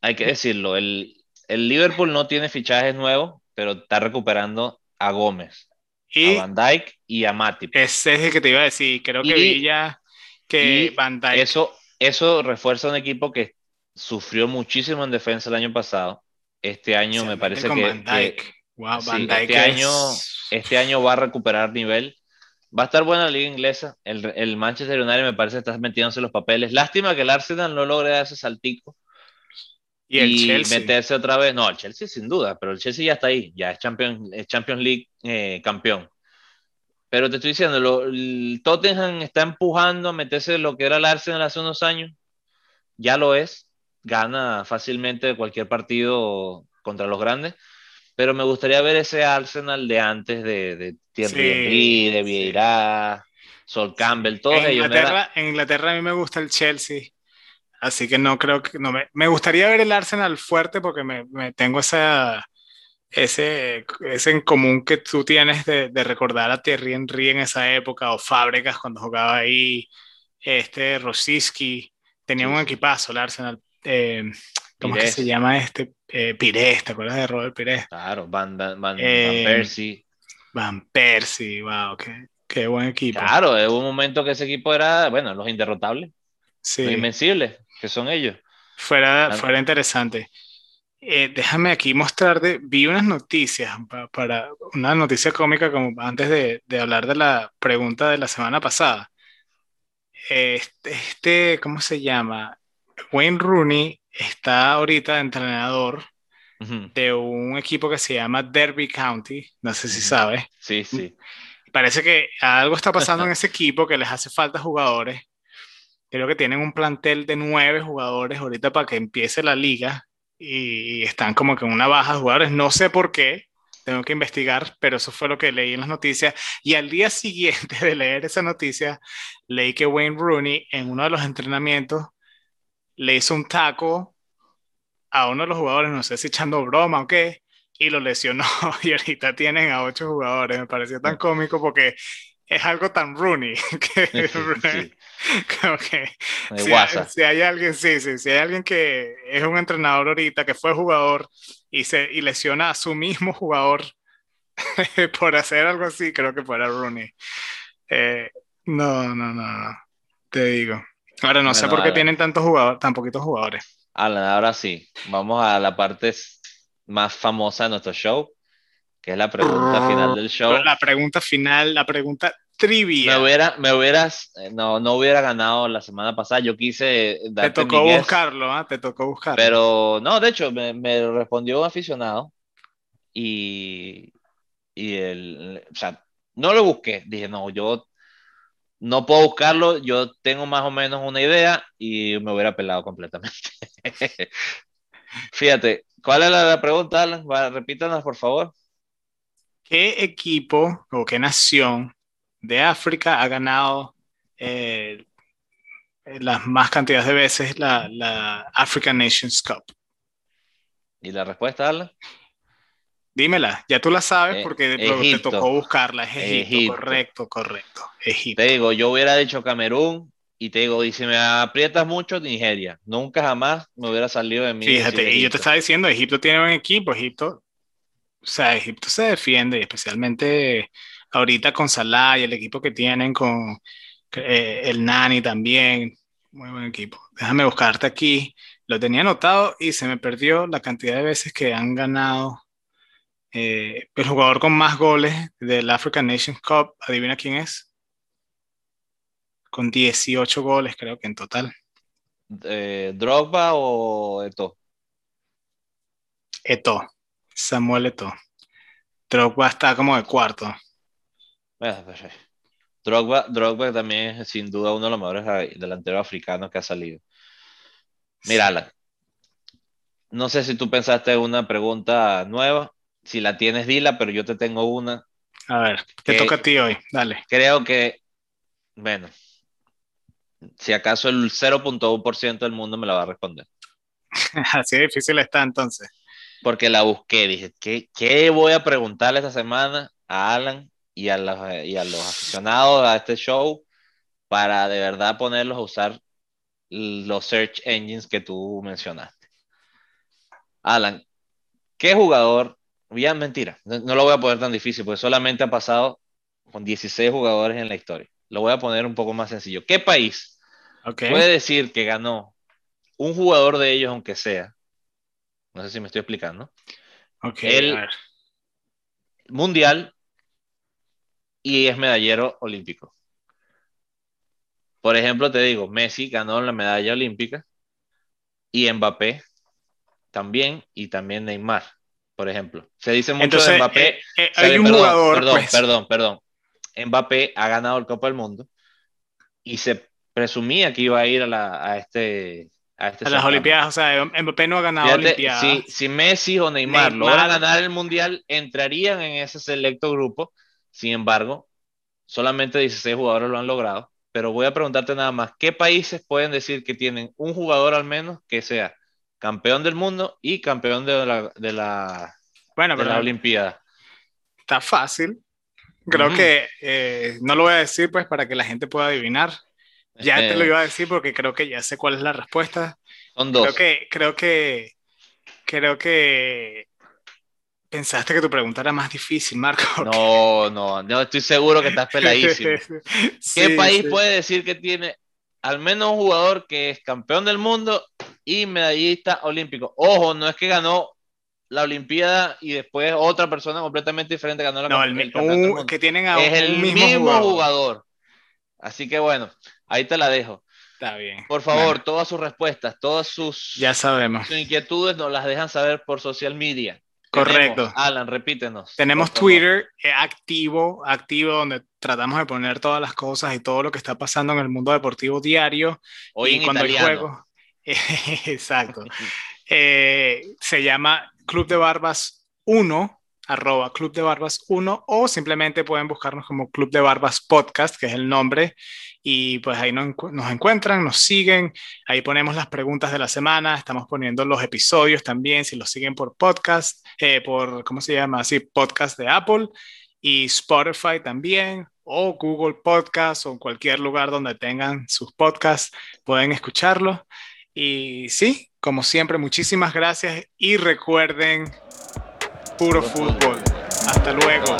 hay que decirlo, el, el Liverpool no tiene fichajes nuevos, pero está recuperando a Gómez, y a Van Dijk y a Matip. Ese es el que te iba a decir, creo que vi ya que Van Dijk... Eso, eso refuerza un equipo que sufrió muchísimo en defensa el año pasado este año me parece que, este, año, este año va a recuperar nivel. Va a estar buena la liga inglesa. El, el Manchester United me parece que está metiéndose los papeles. Lástima que el Arsenal no logre dar ese saltico. Y, el Chelsea. meterse otra vez. No, el Chelsea sin duda, pero el Chelsea ya está ahí. Ya es Champions, Champions League eh, campeón. Pero te estoy diciendo, el Tottenham está empujando a meterse lo que era el Arsenal hace unos años. Ya lo es gana fácilmente cualquier partido contra los grandes, pero me gustaría ver ese Arsenal de antes de, de Thierry Henry, de Vieira, Sol Campbell, todos en ellos. Inglaterra, En Inglaterra a mí me gusta el Chelsea, así que no creo que no me, me gustaría ver el Arsenal fuerte porque me, me tengo esa ese, ese en común que tú tienes de, de, recordar a Thierry Henry en esa época o Fábricas cuando jugaba ahí, este Rosiski, tenía un equipazo el Arsenal, eh, ¿cómo es que se llama este? Eh, Pires, ¿te acuerdas de Robert Pires? Claro, Van, Van, Van, eh, Persie. Van Persie, wow, qué, qué, buen equipo. Claro, hubo un momento que ese equipo era, bueno, los inderrotables, sí. los invencibles, que son ellos. Fuera, fuera interesante. Eh, déjame aquí mostrarte, vi unas noticias para, una noticia cómica como antes de, de, hablar de la pregunta de la semana pasada. Este, este, ¿cómo se llama? Wayne Rooney está ahorita entrenador de un equipo que se llama Derby County, no sé si sabes. Sí, sí. Parece que algo está pasando en *laughs* ese equipo que les hace falta jugadores. Creo que tienen un plantel de nueve jugadores ahorita para que empiece la liga y están como que en una baja de jugadores. No sé por qué, tengo que investigar, pero eso fue lo que leí en las noticias. Y al día *laughs* siguiente de leer esa noticia, leí que Wayne Rooney en uno de los entrenamientos le hizo un taco a uno de los jugadores, no sé si echando broma o qué, y lo lesionó. *laughs* Y ahorita tienen a ocho jugadores. Me pareció tan cómico porque es algo tan Rooney *laughs* que, *laughs* si, hay, alguien, sí, sí, si hay alguien que es un entrenador ahorita, que fue jugador y, se, y lesiona a su mismo jugador por hacer algo así, creo que fuera Rooney. Eh, no, no, no, no, te digo. Ahora no sé por qué tienen tantos jugadores, tan poquitos jugadores. Alan, ahora sí, vamos a la parte más famosa de nuestro show, que es la pregunta final del show. La pregunta final, la pregunta trivia. Me, hubiera, me hubieras, eh, no, no hubiera ganado la semana pasada, yo quise Te tocó buscarlo, ¿ah? Te tocó buscarlo. Pero no, de hecho, me, me respondió un aficionado y, y el, o sea, no lo busqué, dije, no, yo no puedo buscarlo, yo tengo más o menos una idea y me hubiera pelado completamente. *laughs* Fíjate, ¿cuál es la pregunta, Alan? Repítanos, por favor. ¿Qué equipo o qué nación de África ha ganado eh, las más cantidades de veces la, la, African Nations Cup? ¿Y la respuesta, Alan? Dímela, ya tú la sabes eh, porque te tocó buscarla. Es Egipto, correcto, correcto. Egipto. Te digo, yo hubiera dicho Camerún y te digo, y si me aprietas mucho, Nigeria. Nunca jamás me hubiera salido de mí. Fíjate, y yo te estaba diciendo, Egipto tiene un equipo, Egipto, o sea, Egipto se defiende, especialmente ahorita con Salah y el equipo que tienen con eh, el Nani también. Muy buen equipo. Déjame buscarte aquí. Lo tenía anotado y se me perdió la cantidad de veces que han ganado eh, el jugador con más goles del African Nations Cup, adivina quién es. Con 18 goles, creo que en total. Eh, ¿Drogba o Eto? Eto, Samuel Eto. Drogba está como de cuarto. Pues, Drogba, Drogba también es sin duda uno de los mejores delanteros africanos que ha salido. Mírala. No sé si tú pensaste en una pregunta nueva si la tienes, dila, pero yo te tengo una. A ver, te toca a ti hoy, dale. Creo que, bueno, si acaso el 0.1% del mundo me la va a responder. *laughs* Así de difícil está entonces. Porque la busqué, dije, ¿qué, ¿qué, voy a preguntarle esta semana a Alan y a, los, y a los aficionados a este show para de verdad ponerlos a usar los search engines que tú mencionaste? Alan, ¿qué jugador ya mentira, no, lo voy a poner tan difícil, porque solamente ha pasado con 16 jugadores en la historia. Lo voy a poner un poco más sencillo. ¿Qué país puede decir que ganó un jugador de ellos, aunque sea? No sé si me estoy explicando. el mundial y es medallero olímpico. Por ejemplo, te digo, Messi ganó la medalla olímpica y Mbappé también y también Neymar por ejemplo. Se dice mucho de Mbappé. Eh, eh, hay un jugador. Perdón, pues. perdón, perdón. Mbappé ha ganado el Copa del Mundo y se presumía que iba a ir a, la, a este. A, este las Olimpiadas, o sea, Mbappé no ha ganado Olimpiadas. Si, si, Messi o Neymar, Neymar logran ganar el Mundial, entrarían en ese selecto grupo. Sin embargo, solamente 16 jugadores lo han logrado. Pero voy a preguntarte nada más, ¿qué países pueden decir que tienen un jugador al menos que sea campeón del mundo y campeón de la, de la, bueno, de la Olimpiada. Está fácil. Creo que eh, no lo voy a decir pues para que la gente pueda adivinar. Ya te lo iba a decir porque creo que ya sé cuál es la respuesta. Son dos. Creo que, creo que, creo que pensaste que tu pregunta era más difícil, Marco. *laughs* No, no, no, estoy seguro que estás *laughs* peladísimo. ¿Qué país puede decir que tiene al menos un jugador que es campeón del mundo y medallista olímpico. Ojo, no es que ganó la Olimpiada y después otra persona completamente diferente ganó la no, el, que tienen a es el mismo, jugador. Así que bueno, ahí te la dejo. Está bien. Por favor, todas sus respuestas, todas sus, ya sabemos. sus inquietudes nos las dejan saber por social media. Correcto. Alan, repítenos. Tenemos Twitter eh, activo, activo, donde tratamos de poner todas las cosas y todo lo que está pasando en el mundo deportivo diario. Hoy en cuando italiano. hay juegos. *laughs* exacto. Eh, se llama Club de Barbas 1, arroba Club de Barbas 1, o simplemente pueden buscarnos como Club de Barbas Podcast, que es el nombre, y pues ahí nos, encuentran, nos siguen, ahí ponemos las preguntas de la semana, estamos poniendo los episodios también, si los siguen por podcast, eh, por, ¿cómo se llama? Así, podcast de Apple y Spotify también, o Google Podcast o cualquier lugar donde tengan sus podcasts, pueden escucharlo. Y sí, como siempre, muchísimas gracias y recuerden, puro fútbol. Hasta luego.